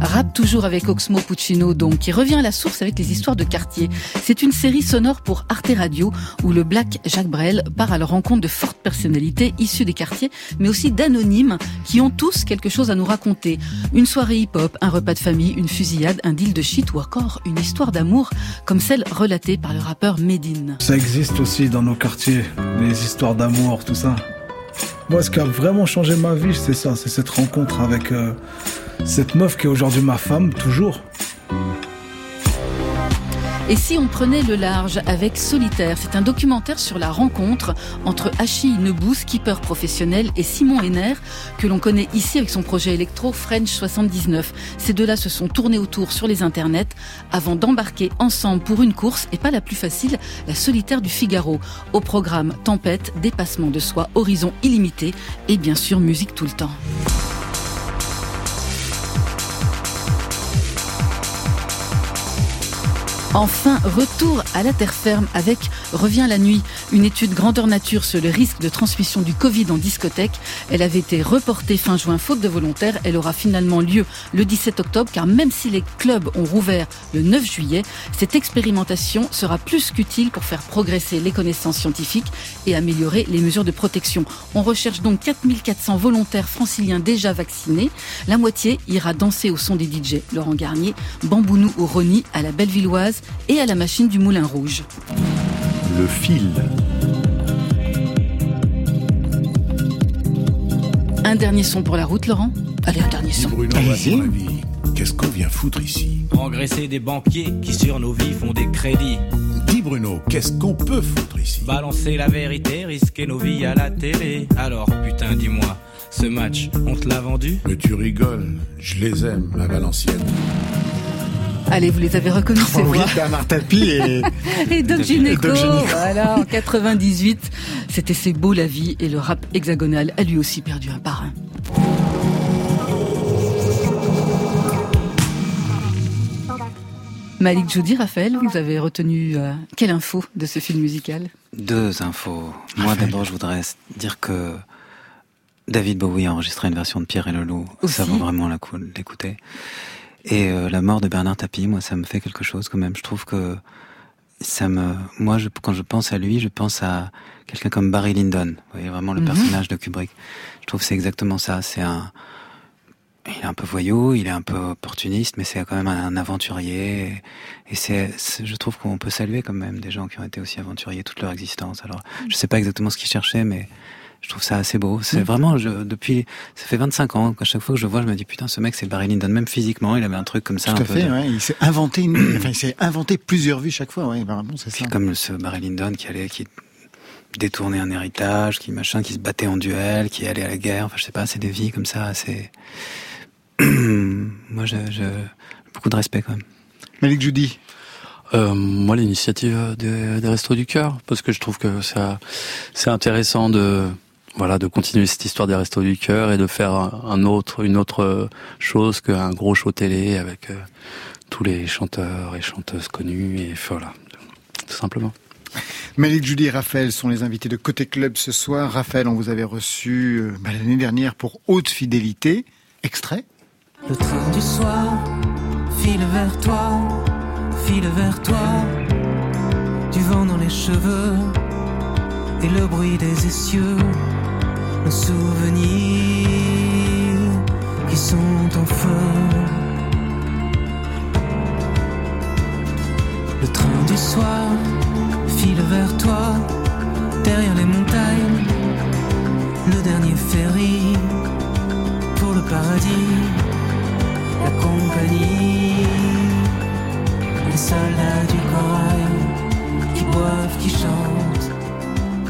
[SPEAKER 4] Rap toujours avec Oxmo Puccino, donc, qui revient à la source avec les histoires de quartier. C'est une série sonore pour Arte Radio, où le Black Jacques Brel part à la rencontre de fortes personnalités issues des quartiers, mais aussi d'anonymes, qui ont tous quelque chose à nous raconter. Une soirée hip-hop, un repas de famille, une fusillade, un deal de shit ou encore une histoire d'amour, comme celle relatée par le rappeur Medine.
[SPEAKER 10] Ça existe aussi dans nos quartiers, les histoires d'amour, tout ça. Moi, ce qui a vraiment changé ma vie, c'est ça, c'est cette rencontre avec euh, cette meuf qui est aujourd'hui ma femme, toujours.
[SPEAKER 4] Et si on prenait le large avec Solitaire, c'est un documentaire sur la rencontre entre Achille Nebou, skipper professionnel, et Simon Henner, que l'on connaît ici avec son projet électro French 79. Ces deux-là se sont tournés autour sur les internets avant d'embarquer ensemble pour une course, et pas la plus facile, la Solitaire du Figaro. Au programme Tempête, dépassement de soi, horizon illimité, et bien sûr musique tout le temps. Enfin, retour à la terre ferme avec Revient la nuit, une étude grandeur nature sur le risque de transmission du Covid en discothèque. Elle avait été reportée fin juin faute de volontaire. Elle aura finalement lieu le 17 octobre car même si les clubs ont rouvert le 9 juillet, cette expérimentation sera plus qu'utile pour faire progresser les connaissances scientifiques et améliorer les mesures de protection. On recherche donc 4400 volontaires franciliens déjà vaccinés. La moitié ira danser au son des DJ Laurent Garnier, Bambounou ou Rony à la Bellevilloise et à la machine du Moulin Rouge.
[SPEAKER 15] Le fil.
[SPEAKER 4] Un dernier son pour la route, Laurent Allez, un dernier son.
[SPEAKER 8] Bruno, à qu'est-ce qu'on vient foutre ici
[SPEAKER 16] Engraisser des banquiers qui sur nos vies font des crédits.
[SPEAKER 8] Dis Bruno, qu'est-ce qu'on peut foutre ici
[SPEAKER 16] Balancer la vérité, risquer nos vies à la télé. Alors, putain, dis-moi, ce match, on te l'a vendu
[SPEAKER 8] Mais tu rigoles, je les aime, la Valencienne.
[SPEAKER 4] Allez, vous les avez reconnus, ces
[SPEAKER 1] Oh oui,
[SPEAKER 4] voix.
[SPEAKER 1] Bernard Tapie et...
[SPEAKER 4] Et Doc voilà, en 98. C'était C'est beau la vie et le rap hexagonal a lui aussi perdu un parrain. Malik Joudi, Raphaël, vous avez retenu euh, quelle info de ce film musical?
[SPEAKER 3] Deux infos. Moi, d'abord, je voudrais dire que David Bowie a enregistré une version de Pierre et le Loup. Ça vaut vraiment la coup d'écouter. Et euh, la mort de Bernard Tapie, moi, ça me fait quelque chose quand même. Je trouve que ça me, moi, je, quand je pense à lui, je pense à quelqu'un comme Barry Lyndon. Vous voyez vraiment le
[SPEAKER 4] Mhm.
[SPEAKER 3] personnage de Kubrick. Je trouve que c'est exactement ça. C'est un, il est un peu voyou, il est un peu opportuniste, mais c'est quand même un aventurier. Et, c'est- je trouve qu'on peut saluer quand même des gens qui ont été aussi aventuriers toute leur existence. Alors, je sais pas exactement ce qu'ils cherchaient, mais je trouve ça assez beau. C'est
[SPEAKER 1] Mm.
[SPEAKER 3] vraiment, je, depuis, ça fait 25 ans qu'à chaque fois que je le vois, je me dis putain, ce mec c'est Barry Lyndon, même physiquement, il avait un truc comme ça.
[SPEAKER 1] Tout
[SPEAKER 3] un
[SPEAKER 1] à
[SPEAKER 3] peu
[SPEAKER 1] fait,
[SPEAKER 3] de-
[SPEAKER 1] ouais. il s'est inventé, une... enfin, il s'est inventé plusieurs vues chaque fois, ouais, vraiment, c'est ça.
[SPEAKER 3] Comme ce Barry Lyndon qui allait, qui détournait un héritage, qui machin, qui se battait en duel, qui allait à la guerre. Enfin, je sais pas, c'est des vies comme ça, assez. Moi, je, je, beaucoup de respect quand même.
[SPEAKER 1] Malik Judy.
[SPEAKER 2] Euh, moi, l'initiative des, des Restos du Cœur, parce que je trouve que ça, c'est intéressant de, voilà, de continuer cette histoire des Restos du Cœur et de faire un autre, une autre chose qu'un gros show télé avec euh, tous les chanteurs et chanteuses connus et voilà, tout simplement.
[SPEAKER 1] Malik Judy et Raphaël sont les invités de Côté Club ce soir. Raphaël, on vous avait reçu euh, bah, l'année dernière pour Haute Fidélité. Extrait
[SPEAKER 17] Le train du soir file vers toi, file vers toi. Du vent dans les cheveux et le bruit des essieux. Nos souvenirs qui sont en feu. Le train du soir file vers toi, derrière les montagnes. Le dernier ferry pour le paradis la compagnie, les soldats du corail qui boivent, qui chantent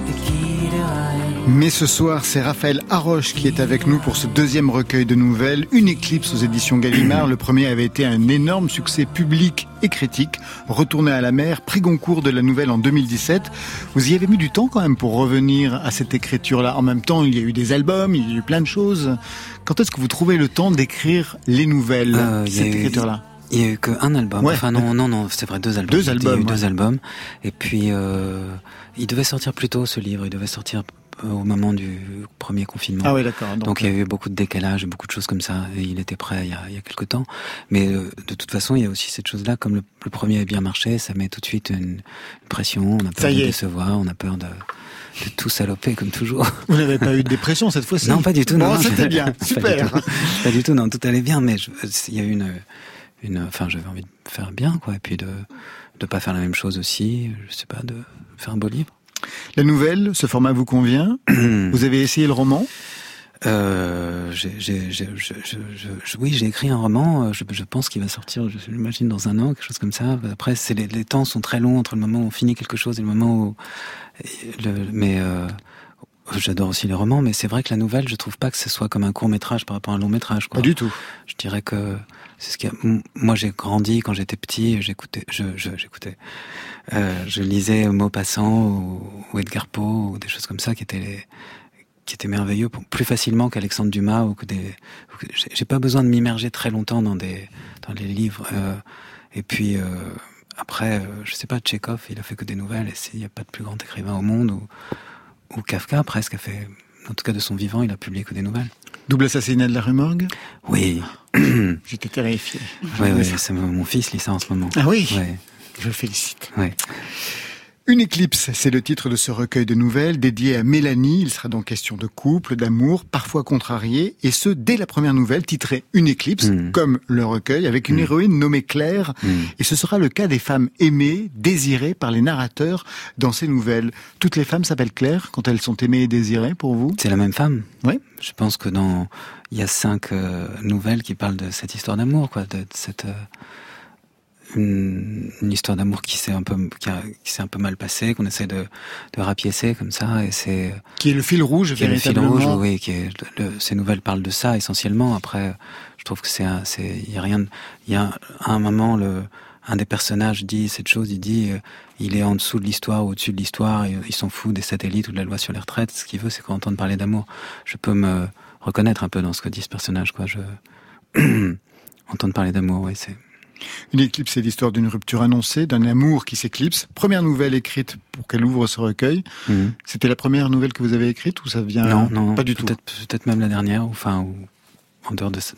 [SPEAKER 17] et qui déraillent.
[SPEAKER 1] Mais ce soir, c'est Raphaël Haroche qui est avec nous pour ce deuxième recueil de nouvelles, Une éclipse aux éditions Gallimard. Le premier avait été un énorme succès public et critique. Retourné à la mer, prix Goncourt de la nouvelle en 2017. Vous y avez mis du temps quand même pour revenir à cette écriture-là. En même temps, il y a eu des albums, il y a eu plein de choses. Quand est-ce que vous trouvez le temps d'écrire les nouvelles,
[SPEAKER 3] Euh,
[SPEAKER 1] cette écriture-là?
[SPEAKER 3] Il y a eu qu'un album.
[SPEAKER 1] Ouais.
[SPEAKER 3] Enfin non, non, non, c'est vrai, deux albums.
[SPEAKER 1] Deux
[SPEAKER 3] Il y a eu
[SPEAKER 1] albums,
[SPEAKER 3] deux albums. Et puis, euh, il devait sortir plus tôt, ce livre. Il devait sortir au moment du premier confinement.
[SPEAKER 1] Ah oui, d'accord.
[SPEAKER 3] Donc,
[SPEAKER 1] Donc,
[SPEAKER 3] il y a eu beaucoup de décalage, beaucoup de choses comme ça. Et il était prêt il y a, il y a quelque temps. Mais euh, de toute façon, il y a aussi cette chose-là. Comme le, le premier a bien marché, ça met tout de suite une, pression. On a
[SPEAKER 1] Ça
[SPEAKER 3] peur de
[SPEAKER 1] y est.
[SPEAKER 3] décevoir. On a peur de, de tout saloper comme toujours.
[SPEAKER 1] vous n'avez pas eu de dépression cette fois-ci
[SPEAKER 3] Non, pas du tout.
[SPEAKER 1] Bon,
[SPEAKER 3] non, non,
[SPEAKER 1] c'était bien,
[SPEAKER 3] pas du
[SPEAKER 1] super.
[SPEAKER 3] tout. Pas du tout. Non, tout allait bien, mais il y a eu une, une, enfin, j'avais envie de faire bien, quoi, et puis de, de pas faire la même chose aussi. Je sais pas, de faire un beau livre.
[SPEAKER 1] La nouvelle, ce format vous convient Vous avez essayé le roman
[SPEAKER 3] Euh, oui, j'ai écrit un roman. euh, Je, je pense qu'il va sortir, je l'imagine, dans un an, quelque chose comme ça. Après, c'est les, les temps sont très longs entre le moment où on finit quelque chose et le moment où. le, mais euh, j'adore aussi les romans, mais c'est vrai que la nouvelle, je trouve pas que ce soit comme un court métrage par rapport à un long métrage. Quoi.
[SPEAKER 1] Pas du tout.
[SPEAKER 3] Je dirais que c'est ce Moi, j'ai grandi quand j'étais petit. J'écoutais, je, je, j'écoutais, euh, je lisais Maupassant ou, ou Edgar Poe ou des choses comme ça qui étaient les- qui étaient merveilleux, pour- plus facilement qu'Alexandre Dumas ou que des. j'ai- pas besoin de m'immerger très longtemps dans des dans les livres. euh, et puis euh, après, je sais pas, Tchekhov, il a fait que des nouvelles. Et s'il n'y a pas de plus grand écrivain au monde ou ou Kafka presque a fait. En tout cas, de son vivant, il a publié que des nouvelles.
[SPEAKER 1] Double assassinat de la rue Morgue
[SPEAKER 3] Oui.
[SPEAKER 1] J'étais terrifié.
[SPEAKER 3] Oui, oui, c'est mon mon fils lit ça en ce moment.
[SPEAKER 1] Ah oui
[SPEAKER 3] Ouais,
[SPEAKER 1] Je le félicite.
[SPEAKER 3] ouais.
[SPEAKER 1] Une éclipse, c'est le titre de ce recueil de nouvelles dédié à Mélanie. Il sera donc question de couple, d'amour, parfois contrarié, et ce, dès la première nouvelle titrée Une éclipse,
[SPEAKER 3] Mm.
[SPEAKER 1] comme le recueil, avec une
[SPEAKER 3] Mm.
[SPEAKER 1] héroïne nommée Claire.
[SPEAKER 3] Mm.
[SPEAKER 1] Et ce sera le cas des femmes aimées, désirées par les narrateurs dans ces nouvelles. Toutes les femmes s'appellent Claire quand elles sont aimées et désirées pour vous?
[SPEAKER 3] C'est la même femme.
[SPEAKER 1] Oui.
[SPEAKER 3] Je pense que dans il y a cinq euh, nouvelles qui parlent de cette histoire d'amour, quoi, de, de cette euh, une, une histoire d'amour qui s'est un peu qui, a- qui s'est un peu mal passée, qu'on essaie de, de rapiécer comme ça, et c'est
[SPEAKER 1] Qui est le fil rouge,
[SPEAKER 3] qui est le fil rouge, oui, qui est le- ces nouvelles parlent de ça essentiellement. Après, je trouve que c'est c'est il y a rien, il y a à un moment le un des personnages dit cette chose, il dit euh, il est en dessous de l'histoire ou au-dessus de l'histoire, et il s'en fout des satellites ou de la loi sur les retraites. Ce qu'il veut, c'est qu'on entende parler d'amour. Je peux me reconnaître un peu dans ce que dit ce personnage, quoi. Je entendre parler d'amour, oui, c'est
[SPEAKER 1] Une éclipse, c'est l'histoire d'une rupture annoncée, d'un amour qui s'éclipse. Première nouvelle écrite pour qu'elle ouvre ce recueil.
[SPEAKER 3] Mhm.
[SPEAKER 1] C'était la première nouvelle que vous avez écrite ou ça vient
[SPEAKER 3] non, non,
[SPEAKER 1] pas du tout
[SPEAKER 3] Peut-être, même la dernière, ou enfin, ou en dehors de, ce-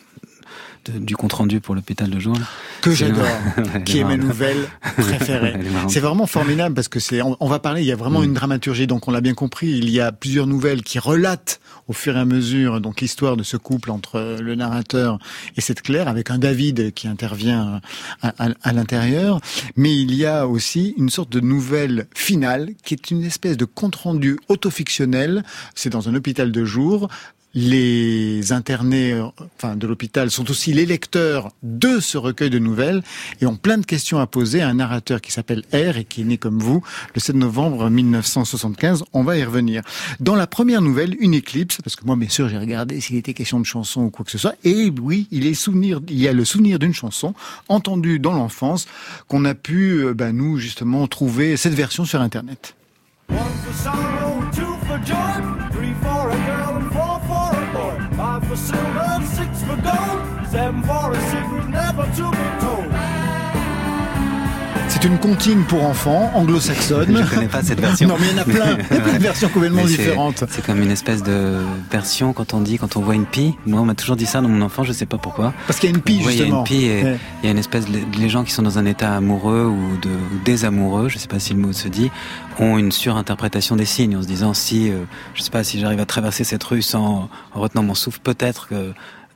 [SPEAKER 3] de- du compte rendu pour l'hôpital de jour.
[SPEAKER 1] que j'adore,
[SPEAKER 3] Ouais,
[SPEAKER 1] qui est ma nouvelle préférée. C'est vraiment formidable parce que c'est, on, on va parler, il y a vraiment
[SPEAKER 3] Mm.
[SPEAKER 1] une dramaturgie, donc on l'a bien compris, il y a plusieurs nouvelles qui relatent au fur et à mesure donc l'histoire de ce couple entre le narrateur et cette Claire, avec un David qui intervient à, à- à l'intérieur, mais il y a aussi une sorte de nouvelle finale qui est une espèce de compte-rendu autofictionnel, c'est dans un hôpital de jour, les internés enfin, de l'hôpital sont aussi les lecteurs de ce recueil de nouvelles et ont plein de questions à poser à un narrateur qui s'appelle R et qui est né comme vous le 7 novembre 1975. On va y revenir. Dans la première nouvelle, Une éclipse, parce que moi, bien sûr, j'ai regardé s'il était question de chanson ou quoi que ce soit, et oui, il, est souvenir, il y a le souvenir d'une chanson entendue dans l'enfance qu'on a pu, ben, nous, justement, trouver cette version sur Internet. C'est une comptine pour enfants, anglo-saxonne.
[SPEAKER 3] Je connais pas cette version.
[SPEAKER 1] Non, mais il y en a plein. Il y a plein de versions complètement différentes.
[SPEAKER 3] C'est comme une espèce de version quand on dit, quand on voit une pie. Moi, on m'a toujours dit ça dans mon enfant, je sais pas pourquoi.
[SPEAKER 1] Parce qu'il y a une pie,
[SPEAKER 3] Ouais, il y a
[SPEAKER 1] justement.
[SPEAKER 3] une pie et
[SPEAKER 1] Ouais.
[SPEAKER 3] il y a une espèce de, les gens qui sont dans un état amoureux ou, de, ou désamoureux, je sais pas si le mot se dit, ont une surinterprétation des signes en se disant si, euh, je sais pas, si j'arrive à traverser cette rue sans en retenant mon souffle, peut-être que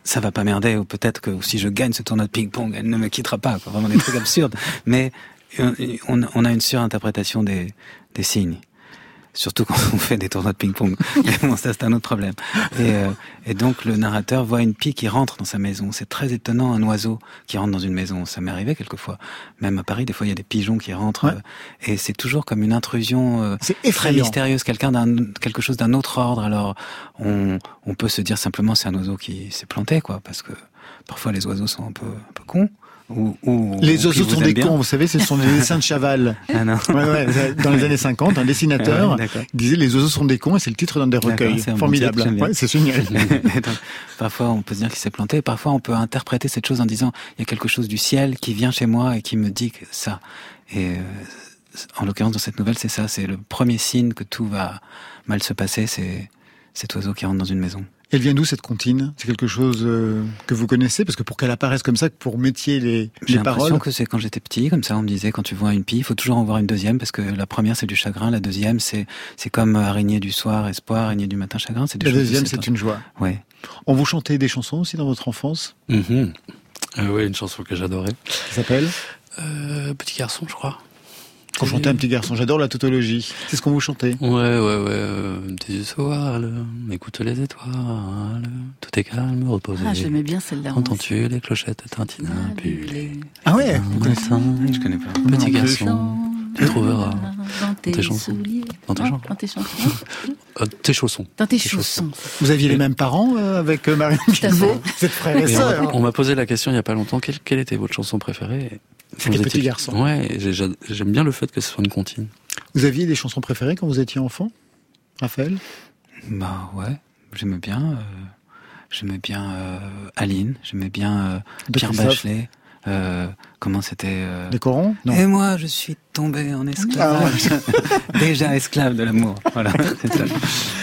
[SPEAKER 3] ça va pas merder ou peut-être que si je gagne ce tournoi de ping-pong, elle ne me quittera pas. Quoi. Vraiment des trucs absurdes. Mais euh, on, on a une surinterprétation des, des signes. Surtout quand on fait des tournois de ping-pong. Mais bon, ça c'est un autre problème. Et, euh, et donc le narrateur voit une pie qui rentre dans sa maison. C'est très étonnant, un oiseau qui rentre dans une maison. Ça m'est arrivé quelquefois. Même à Paris, des fois il y a des pigeons qui rentrent. euh, et c'est toujours comme une intrusion euh, très
[SPEAKER 1] effrayant.
[SPEAKER 3] mystérieuse, quelqu'un d'un quelque chose d'un autre ordre. Alors on, on peut se dire simplement c'est un oiseau qui s'est planté, quoi, parce que parfois les oiseaux sont un peu un peu cons. Ou, ou-
[SPEAKER 1] Les oiseaux sont des
[SPEAKER 3] bien.
[SPEAKER 1] cons, vous savez, ce sont des dessins de Chaval.
[SPEAKER 3] Ah non.
[SPEAKER 1] Ouais, ouais, dans les années 50, un dessinateur
[SPEAKER 3] Ah ouais,
[SPEAKER 1] disait Les oiseaux sont des cons et c'est le titre d'un des recueils.
[SPEAKER 3] bon
[SPEAKER 1] Formidable. c'est génial.
[SPEAKER 3] Donc, parfois, on peut se dire qu'il s'est planté. Parfois, on peut interpréter cette chose en disant il y a quelque chose du ciel qui vient chez moi et qui me dit que ça. Et euh, en l'occurrence, dans cette nouvelle, c'est ça. C'est le premier signe que tout va mal se passer. C'est cet oiseau qui rentre dans une maison.
[SPEAKER 1] Elle vient d'où cette comptine? C'est quelque chose euh, que vous connaissez? Parce que pour qu'elle apparaisse comme ça, pour métier les,
[SPEAKER 3] J'ai
[SPEAKER 1] les
[SPEAKER 3] l'impression
[SPEAKER 1] paroles.
[SPEAKER 3] que c'est quand j'étais petit, comme ça, on me disait quand tu vois une pie, il faut toujours en voir une deuxième parce que la première c'est du chagrin, la deuxième c'est c'est comme araignée du soir, espoir, araignée du matin, chagrin. C'est
[SPEAKER 1] La deuxième, c'est une joie.
[SPEAKER 3] Ouais.
[SPEAKER 1] On vous chantait des chansons aussi dans votre enfance?
[SPEAKER 2] Mhm. Euh, oui, une chanson que j'adorais.
[SPEAKER 1] Qui s'appelle?
[SPEAKER 2] Euh, Petit garçon, je crois.
[SPEAKER 1] Qu'on chantait un petit garçon. J'adore la tautologie. C'est ce qu'on vous chantait.
[SPEAKER 2] Ouais, ouais, ouais. euh, tes yeux s'ouvrent, écoute les étoiles, tout est calme, reposé.
[SPEAKER 4] Ah, j'aimais bien celle-là.
[SPEAKER 2] Entends-tu les clochettes tintinabulées?
[SPEAKER 1] Ah ouais, vous connaissez
[SPEAKER 3] Je connais pas.
[SPEAKER 2] Petit
[SPEAKER 1] Non,
[SPEAKER 2] garçon, tu trouveras
[SPEAKER 4] Dans
[SPEAKER 2] tes
[SPEAKER 4] tes
[SPEAKER 2] chansons. Dans tes.
[SPEAKER 4] Dans tes chansons.
[SPEAKER 2] euh, tes chaussons.
[SPEAKER 4] Dans tes chaussons.
[SPEAKER 1] Vous aviez les mêmes parents euh, avec euh, Marion Guilbault Vous êtes frères et
[SPEAKER 2] on m'a-
[SPEAKER 1] sœurs.
[SPEAKER 2] on m'a posé la question il y a pas longtemps, quelle, quelle était votre chanson préférée?
[SPEAKER 1] C'était
[SPEAKER 2] Vous
[SPEAKER 1] Petit
[SPEAKER 2] étiez-
[SPEAKER 1] garçon.
[SPEAKER 2] Ouais, j'ai- j'ai- j'aime bien le fait que ce soit une comptine.
[SPEAKER 1] Vous aviez des chansons préférées quand vous étiez enfant Raphaël?
[SPEAKER 3] Bah ouais, j'aimais bien. euh, j'aimais bien euh, Aline, j'aimais bien euh, Pierre. Bachelet. Comment c'était euh,
[SPEAKER 1] Les corons? Non.
[SPEAKER 3] Et moi, je suis tombé en esclavage. Déjà esclave de l'amour. Voilà.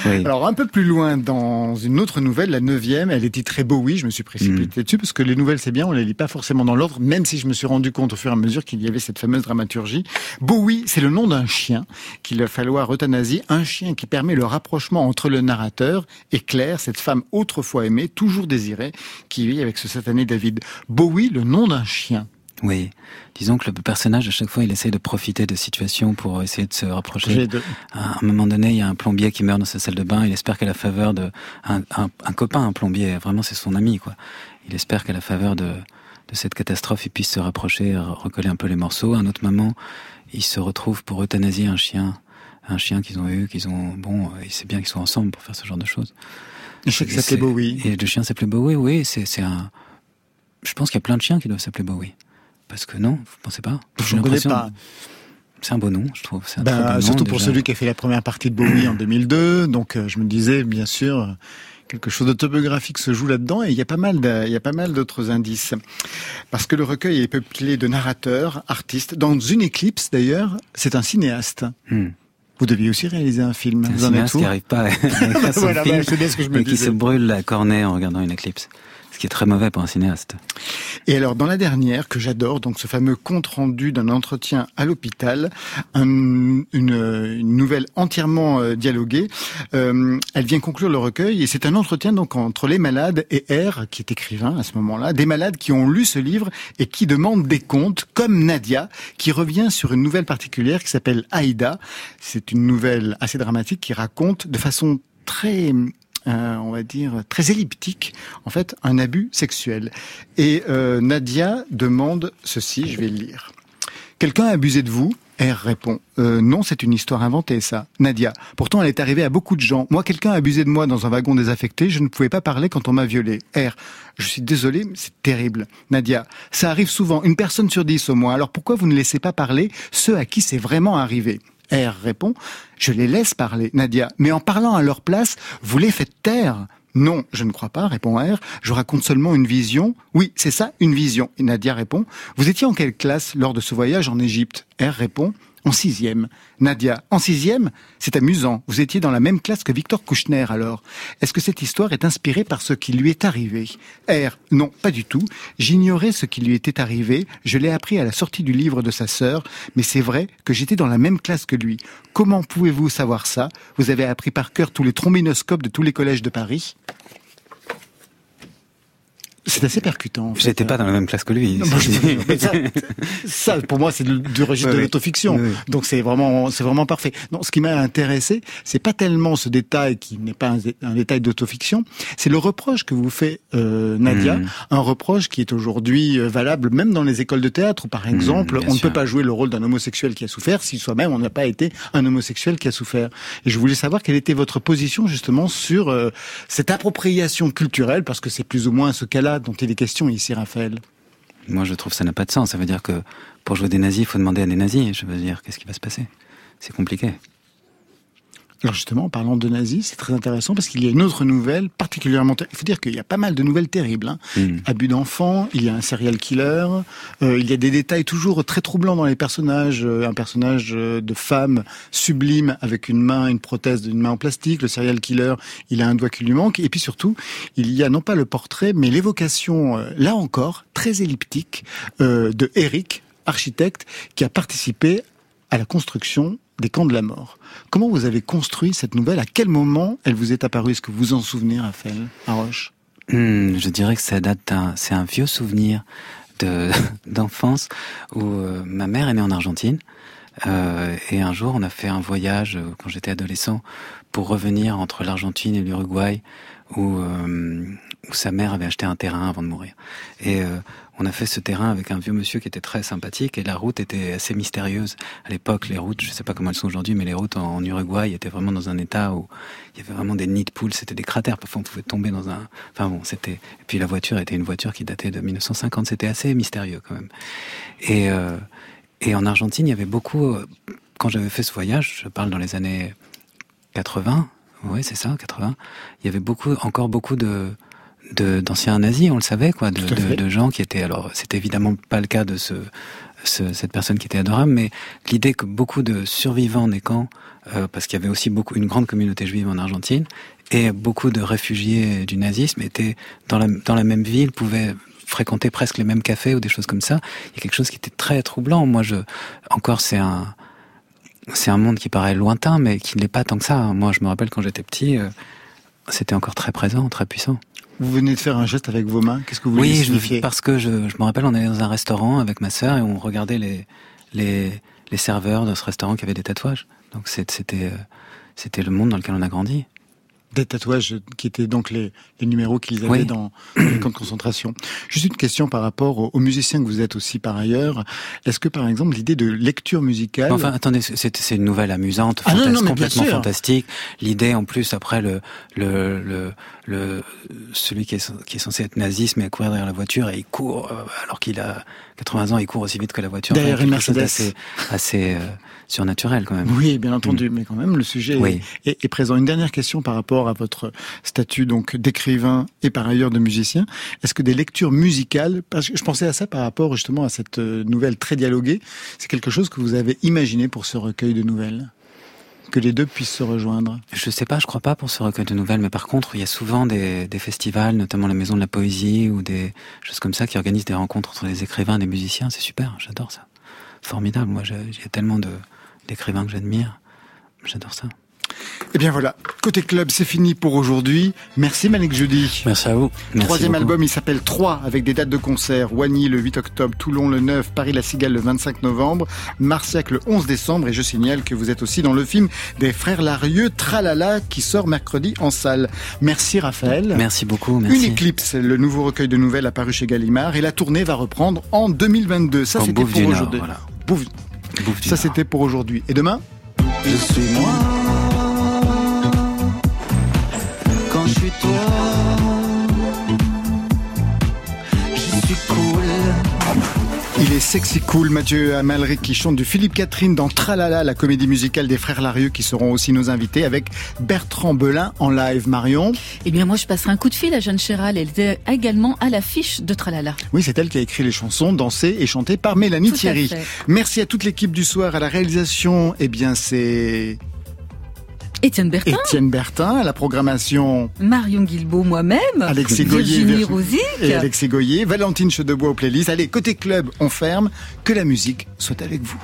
[SPEAKER 3] Oui.
[SPEAKER 1] Alors un peu plus loin, dans une autre nouvelle, la neuvième, elle est titrée Bowie. Je me suis précipité dessus parce que les nouvelles c'est bien, on les lit pas forcément dans l'ordre, même si je me suis rendu compte au fur et à mesure qu'il y avait cette fameuse dramaturgie. Bowie, c'est le nom d'un chien qu'il va falloir euthanasie, un chien qui permet le rapprochement entre le narrateur et Claire, cette femme autrefois aimée, toujours désirée, qui vit avec ce satané David. Bowie, le nom d'un chien.
[SPEAKER 3] Oui. Disons que le personnage, à chaque fois, il essaie de profiter de situations pour essayer de se rapprocher.
[SPEAKER 1] De-
[SPEAKER 3] À un moment donné, il y a un plombier qui meurt dans sa salle de bain. Il espère qu'à la faveur de un, un- un copain, un plombier, vraiment c'est son ami, quoi. Il espère qu'à la faveur de, de cette catastrophe, il puisse se rapprocher, re- recoller un peu les morceaux. À un autre moment, il se retrouve pour euthanasier un chien, un chien qu'ils ont eu, qu'ils ont. Bon, euh, il sait bien qu'ils sont ensemble pour faire ce genre de choses.
[SPEAKER 1] Le chien qui s'appelait
[SPEAKER 3] c'est-
[SPEAKER 1] Bowie.
[SPEAKER 3] Et le chien s'appelait Bowie, oui. C'est c'est un. Je pense qu'il y a plein de chiens qui doivent s'appeler Bowie. Parce que non, vous pensez pas
[SPEAKER 1] Je ne connais pas.
[SPEAKER 3] C'est un beau nom, je trouve. Un
[SPEAKER 1] Ben,
[SPEAKER 3] nom,
[SPEAKER 1] surtout pour
[SPEAKER 3] déjà.
[SPEAKER 1] celui qui a fait la première partie de Bowie en 2002. Donc, euh, je me disais, bien sûr, quelque chose d'autobiographique se joue là-dedans. Et il y a pas mal, de- il y a pas mal d'autres indices. Parce que le recueil est peuplé de narrateurs, artistes. Dans une éclipse, d'ailleurs, c'est un cinéaste.
[SPEAKER 3] Hmm.
[SPEAKER 1] Vous deviez aussi réaliser un film.
[SPEAKER 3] Un
[SPEAKER 1] Vous en êtes
[SPEAKER 3] qui n'arrive pas à film
[SPEAKER 1] ce que je me
[SPEAKER 3] qui se brûle la cornée en regardant une éclipse. Qui très mauvais pour un cinéaste.
[SPEAKER 1] Et alors, dans la dernière, que j'adore, donc ce fameux compte-rendu d'un entretien à l'hôpital, un- une, une nouvelle entièrement euh, dialoguée, euh, elle vient conclure le recueil, et c'est un entretien donc entre les malades et R, qui est écrivain à ce moment-là, des malades qui ont lu ce livre et qui demandent des comptes, comme Nadia, qui revient sur une nouvelle particulière qui s'appelle Aïda. C'est une nouvelle assez dramatique qui raconte de façon très euh, on va dire, très elliptique, en fait, un abus sexuel. Et euh, Nadia demande ceci, je vais le lire. Quelqu'un a abusé de vous? R répond Euh, Non, c'est une histoire inventée, ça. Nadia. Pourtant, elle est arrivée à beaucoup de gens. Moi, quelqu'un a abusé de moi dans un wagon désaffecté. Je ne pouvais pas parler quand on m'a violé. R. Je suis désolé, mais c'est terrible. Nadia. Ça arrive souvent. Une personne sur dix au moins. Alors pourquoi vous ne laissez pas parler ceux à qui c'est vraiment arrivé? R répond, je les laisse parler, Nadia, mais en parlant à leur place, vous les faites taire. Non, je ne crois pas, répond R. Je raconte seulement une vision. Oui, c'est ça, une vision. Nadia répond, vous étiez en quelle classe lors de ce voyage en Égypte? R répond, en sixième. Nadia, en sixième C'est amusant. Vous étiez dans la même classe que Victor Kouchner alors. Est-ce que cette histoire est inspirée par ce qui lui est arrivé? R, non, pas du tout. J'ignorais ce qui lui était arrivé. Je l'ai appris à la sortie du livre de sa sœur. Mais c'est vrai que j'étais dans la même classe que lui. Comment pouvez-vous savoir ça? Vous avez appris par cœur tous les trombinoscopes de tous les collèges de Paris? C'est assez percutant. en fait.
[SPEAKER 3] J'étais pas dans la même classe que lui.
[SPEAKER 1] Non, moi, je- mais ça, ça, pour moi, c'est du, registre de l'autofiction. Donc c'est vraiment, c'est vraiment parfait. Non, ce qui m'a intéressé, c'est pas tellement ce détail qui n'est pas un, un détail d'autofiction, c'est le reproche que vous fait euh, Nadia,
[SPEAKER 3] Mm.
[SPEAKER 1] un reproche qui est aujourd'hui euh, valable même dans les écoles de théâtre où, par exemple,
[SPEAKER 3] Mm, bien
[SPEAKER 1] on ne peut pas jouer le rôle d'un homosexuel qui a souffert si soi-même on n'a pas été un homosexuel qui a souffert. Et je voulais savoir quelle était votre position justement sur euh, cette appropriation culturelle, parce que c'est plus ou moins ce cas-là dont il est question ici, Raphaël.
[SPEAKER 3] Moi, je trouve que ça n'a pas de sens. Ça veut dire que pour jouer des nazis, il faut demander à des nazis. Je veux dire, qu'est-ce qui va se passer? C'est compliqué.
[SPEAKER 1] Alors justement, en parlant de nazis, c'est très intéressant parce qu'il y a une autre nouvelle particulièrement... Il faut dire qu'il y a pas mal de nouvelles terribles. Hein.
[SPEAKER 3] Mm.
[SPEAKER 1] Abus d'enfants, il y a un serial killer, euh, il y a des détails toujours très troublants dans les personnages. Euh, un personnage euh, de femme sublime avec une main, une prothèse d'une main en plastique. Le serial killer, il a un doigt qui lui manque. Et puis surtout, il y a non pas le portrait, mais l'évocation, euh, là encore, très elliptique, euh, de Eric, architecte, qui a participé à la construction des camps de la mort. Comment vous avez construit cette nouvelle? À quel moment elle vous est apparue? Est-ce que vous en souvenez, Raphaël Haroche
[SPEAKER 3] Hmm, je dirais que ça date c'est un vieux souvenir de d'enfance où euh, ma mère est née en Argentine euh, et un jour on a fait un voyage euh, quand j'étais adolescent pour revenir entre l'Argentine et l'Uruguay où euh, où sa mère avait acheté un terrain avant de mourir et euh, on a fait ce terrain avec un vieux monsieur qui était très sympathique et la route était assez mystérieuse. À l'époque, les routes, je sais pas comment elles sont aujourd'hui, mais les routes en, Uruguay étaient vraiment dans un état où il y avait vraiment des nids de poules, c'était des cratères. Parfois, on pouvait tomber dans un. Enfin bon, c'était. Et puis la voiture était une voiture qui datait de 1950. C'était assez mystérieux quand même. Et euh, et en Argentine, il y avait beaucoup. Quand j'avais fait ce voyage, je parle dans les années 80. Oui, c'est ça, 80. Il y avait beaucoup, encore beaucoup de d'anciens nazis, on le savait, quoi, de, de- gens qui étaient. Alors, c'était évidemment pas le cas de ce, ce- cette personne qui était adorable, mais l'idée que beaucoup de survivants des camps, euh, parce qu'il y avait aussi beaucoup une grande communauté juive en Argentine, et beaucoup de réfugiés du nazisme étaient dans la dans la même ville, pouvaient fréquenter presque les mêmes cafés ou des choses comme ça. Il y a quelque chose qui était très troublant. Moi, je encore c'est un c'est un monde qui paraît lointain, mais qui ne l'est pas tant que ça. Moi, je me rappelle quand j'étais petit, euh, c'était encore très présent, très puissant.
[SPEAKER 1] Vous venez de faire un geste avec vos mains. Qu'est-ce que vous voulez
[SPEAKER 3] Oui, je,
[SPEAKER 1] signifier?
[SPEAKER 3] parce que je, je me rappelle, on allait dans un restaurant avec ma sœur et on regardait les, les, les serveurs de ce restaurant qui avaient des tatouages. Donc c'était, euh, c'était le monde dans lequel on a grandi.
[SPEAKER 1] Des tatouages qui étaient donc les, les numéros qu'ils avaient
[SPEAKER 3] Oui.
[SPEAKER 1] dans, dans les camps de concentration. Juste une question par rapport aux, aux musiciens que vous êtes aussi par ailleurs. Est-ce que par exemple l'idée de lecture musicale...
[SPEAKER 3] Enfin, attendez, c'est une nouvelle amusante,
[SPEAKER 1] Ah non,
[SPEAKER 3] complètement fantastique. L'idée, en plus, après le le le, le celui qui est, qui est censé être nazi se met à courir derrière la voiture et il court euh, alors qu'il a 80 ans, il court aussi vite que la voiture.
[SPEAKER 1] Derrière
[SPEAKER 3] Enfin,
[SPEAKER 1] une Mercedes.
[SPEAKER 3] d'assez assez euh, surnaturel quand même.
[SPEAKER 1] Oui, bien entendu, mais quand même le sujet
[SPEAKER 3] Oui.
[SPEAKER 1] est, est- est présent. Une dernière question par rapport à votre statut donc d'écrivain et par ailleurs de musicien. Est-ce que des lectures musicales, parce que je pensais à ça par rapport justement à cette euh, nouvelle très dialoguée, c'est quelque chose que vous avez imaginé pour ce recueil de nouvelles, que les deux puissent se rejoindre.
[SPEAKER 3] Je sais pas, je crois pas pour ce recueil de nouvelles, mais par contre, il y a souvent des, des festivals, notamment la Maison de la Poésie ou des choses comme ça qui organisent des rencontres entre les écrivains et les musiciens. C'est super, j'adore ça. Formidable. Moi, j'ai tellement d'écrivains que j'admire. J'adore ça.
[SPEAKER 1] Eh bien voilà, côté club, c'est fini pour aujourd'hui. Merci Malik Jeudi.
[SPEAKER 2] Merci à vous.
[SPEAKER 3] Merci
[SPEAKER 1] Troisième
[SPEAKER 3] beaucoup.
[SPEAKER 1] album, il s'appelle 3 avec des dates de concert. Wany le 8 octobre, Toulon le 9, Paris la Cigale le 25 novembre, Marciac le 11 décembre. Et je signale que vous êtes aussi dans le film des frères Larieux, Tralala, qui sort mercredi en salle. Merci Raphaël.
[SPEAKER 3] Merci beaucoup.
[SPEAKER 1] Une éclipse, le nouveau recueil de nouvelles apparu chez Gallimard et la tournée va reprendre en 2022. Ça c'était pour aujourd'hui.
[SPEAKER 3] voilà.
[SPEAKER 1] Ça c'était pour aujourd'hui. Et demain?
[SPEAKER 17] Je suis moi
[SPEAKER 1] Il est sexy cool, Mathieu Amalric qui chante du Philippe Catherine dans Tralala, la comédie musicale des frères Larieux qui seront aussi nos invités avec Bertrand Belin en live. Marion
[SPEAKER 4] Eh bien, moi, je passerai un coup de fil à Jeanne Chéral. Elle était également à l'affiche de Tralala.
[SPEAKER 1] Oui, c'est elle qui a écrit les chansons dansées et chantées par Mélanie
[SPEAKER 4] Tout
[SPEAKER 1] Thierry. Merci à toute l'équipe du soir, à la réalisation. Eh bien, c'est
[SPEAKER 4] Étienne Bertin,
[SPEAKER 1] Étienne Bertin, à la programmation
[SPEAKER 4] Marion Guilbault, moi-même,
[SPEAKER 1] Alexis Goyer
[SPEAKER 4] Virginie
[SPEAKER 1] et Alexis Goyer, Valentine Chedebois au playlist. Allez, côté club, on ferme. Que la musique soit avec vous.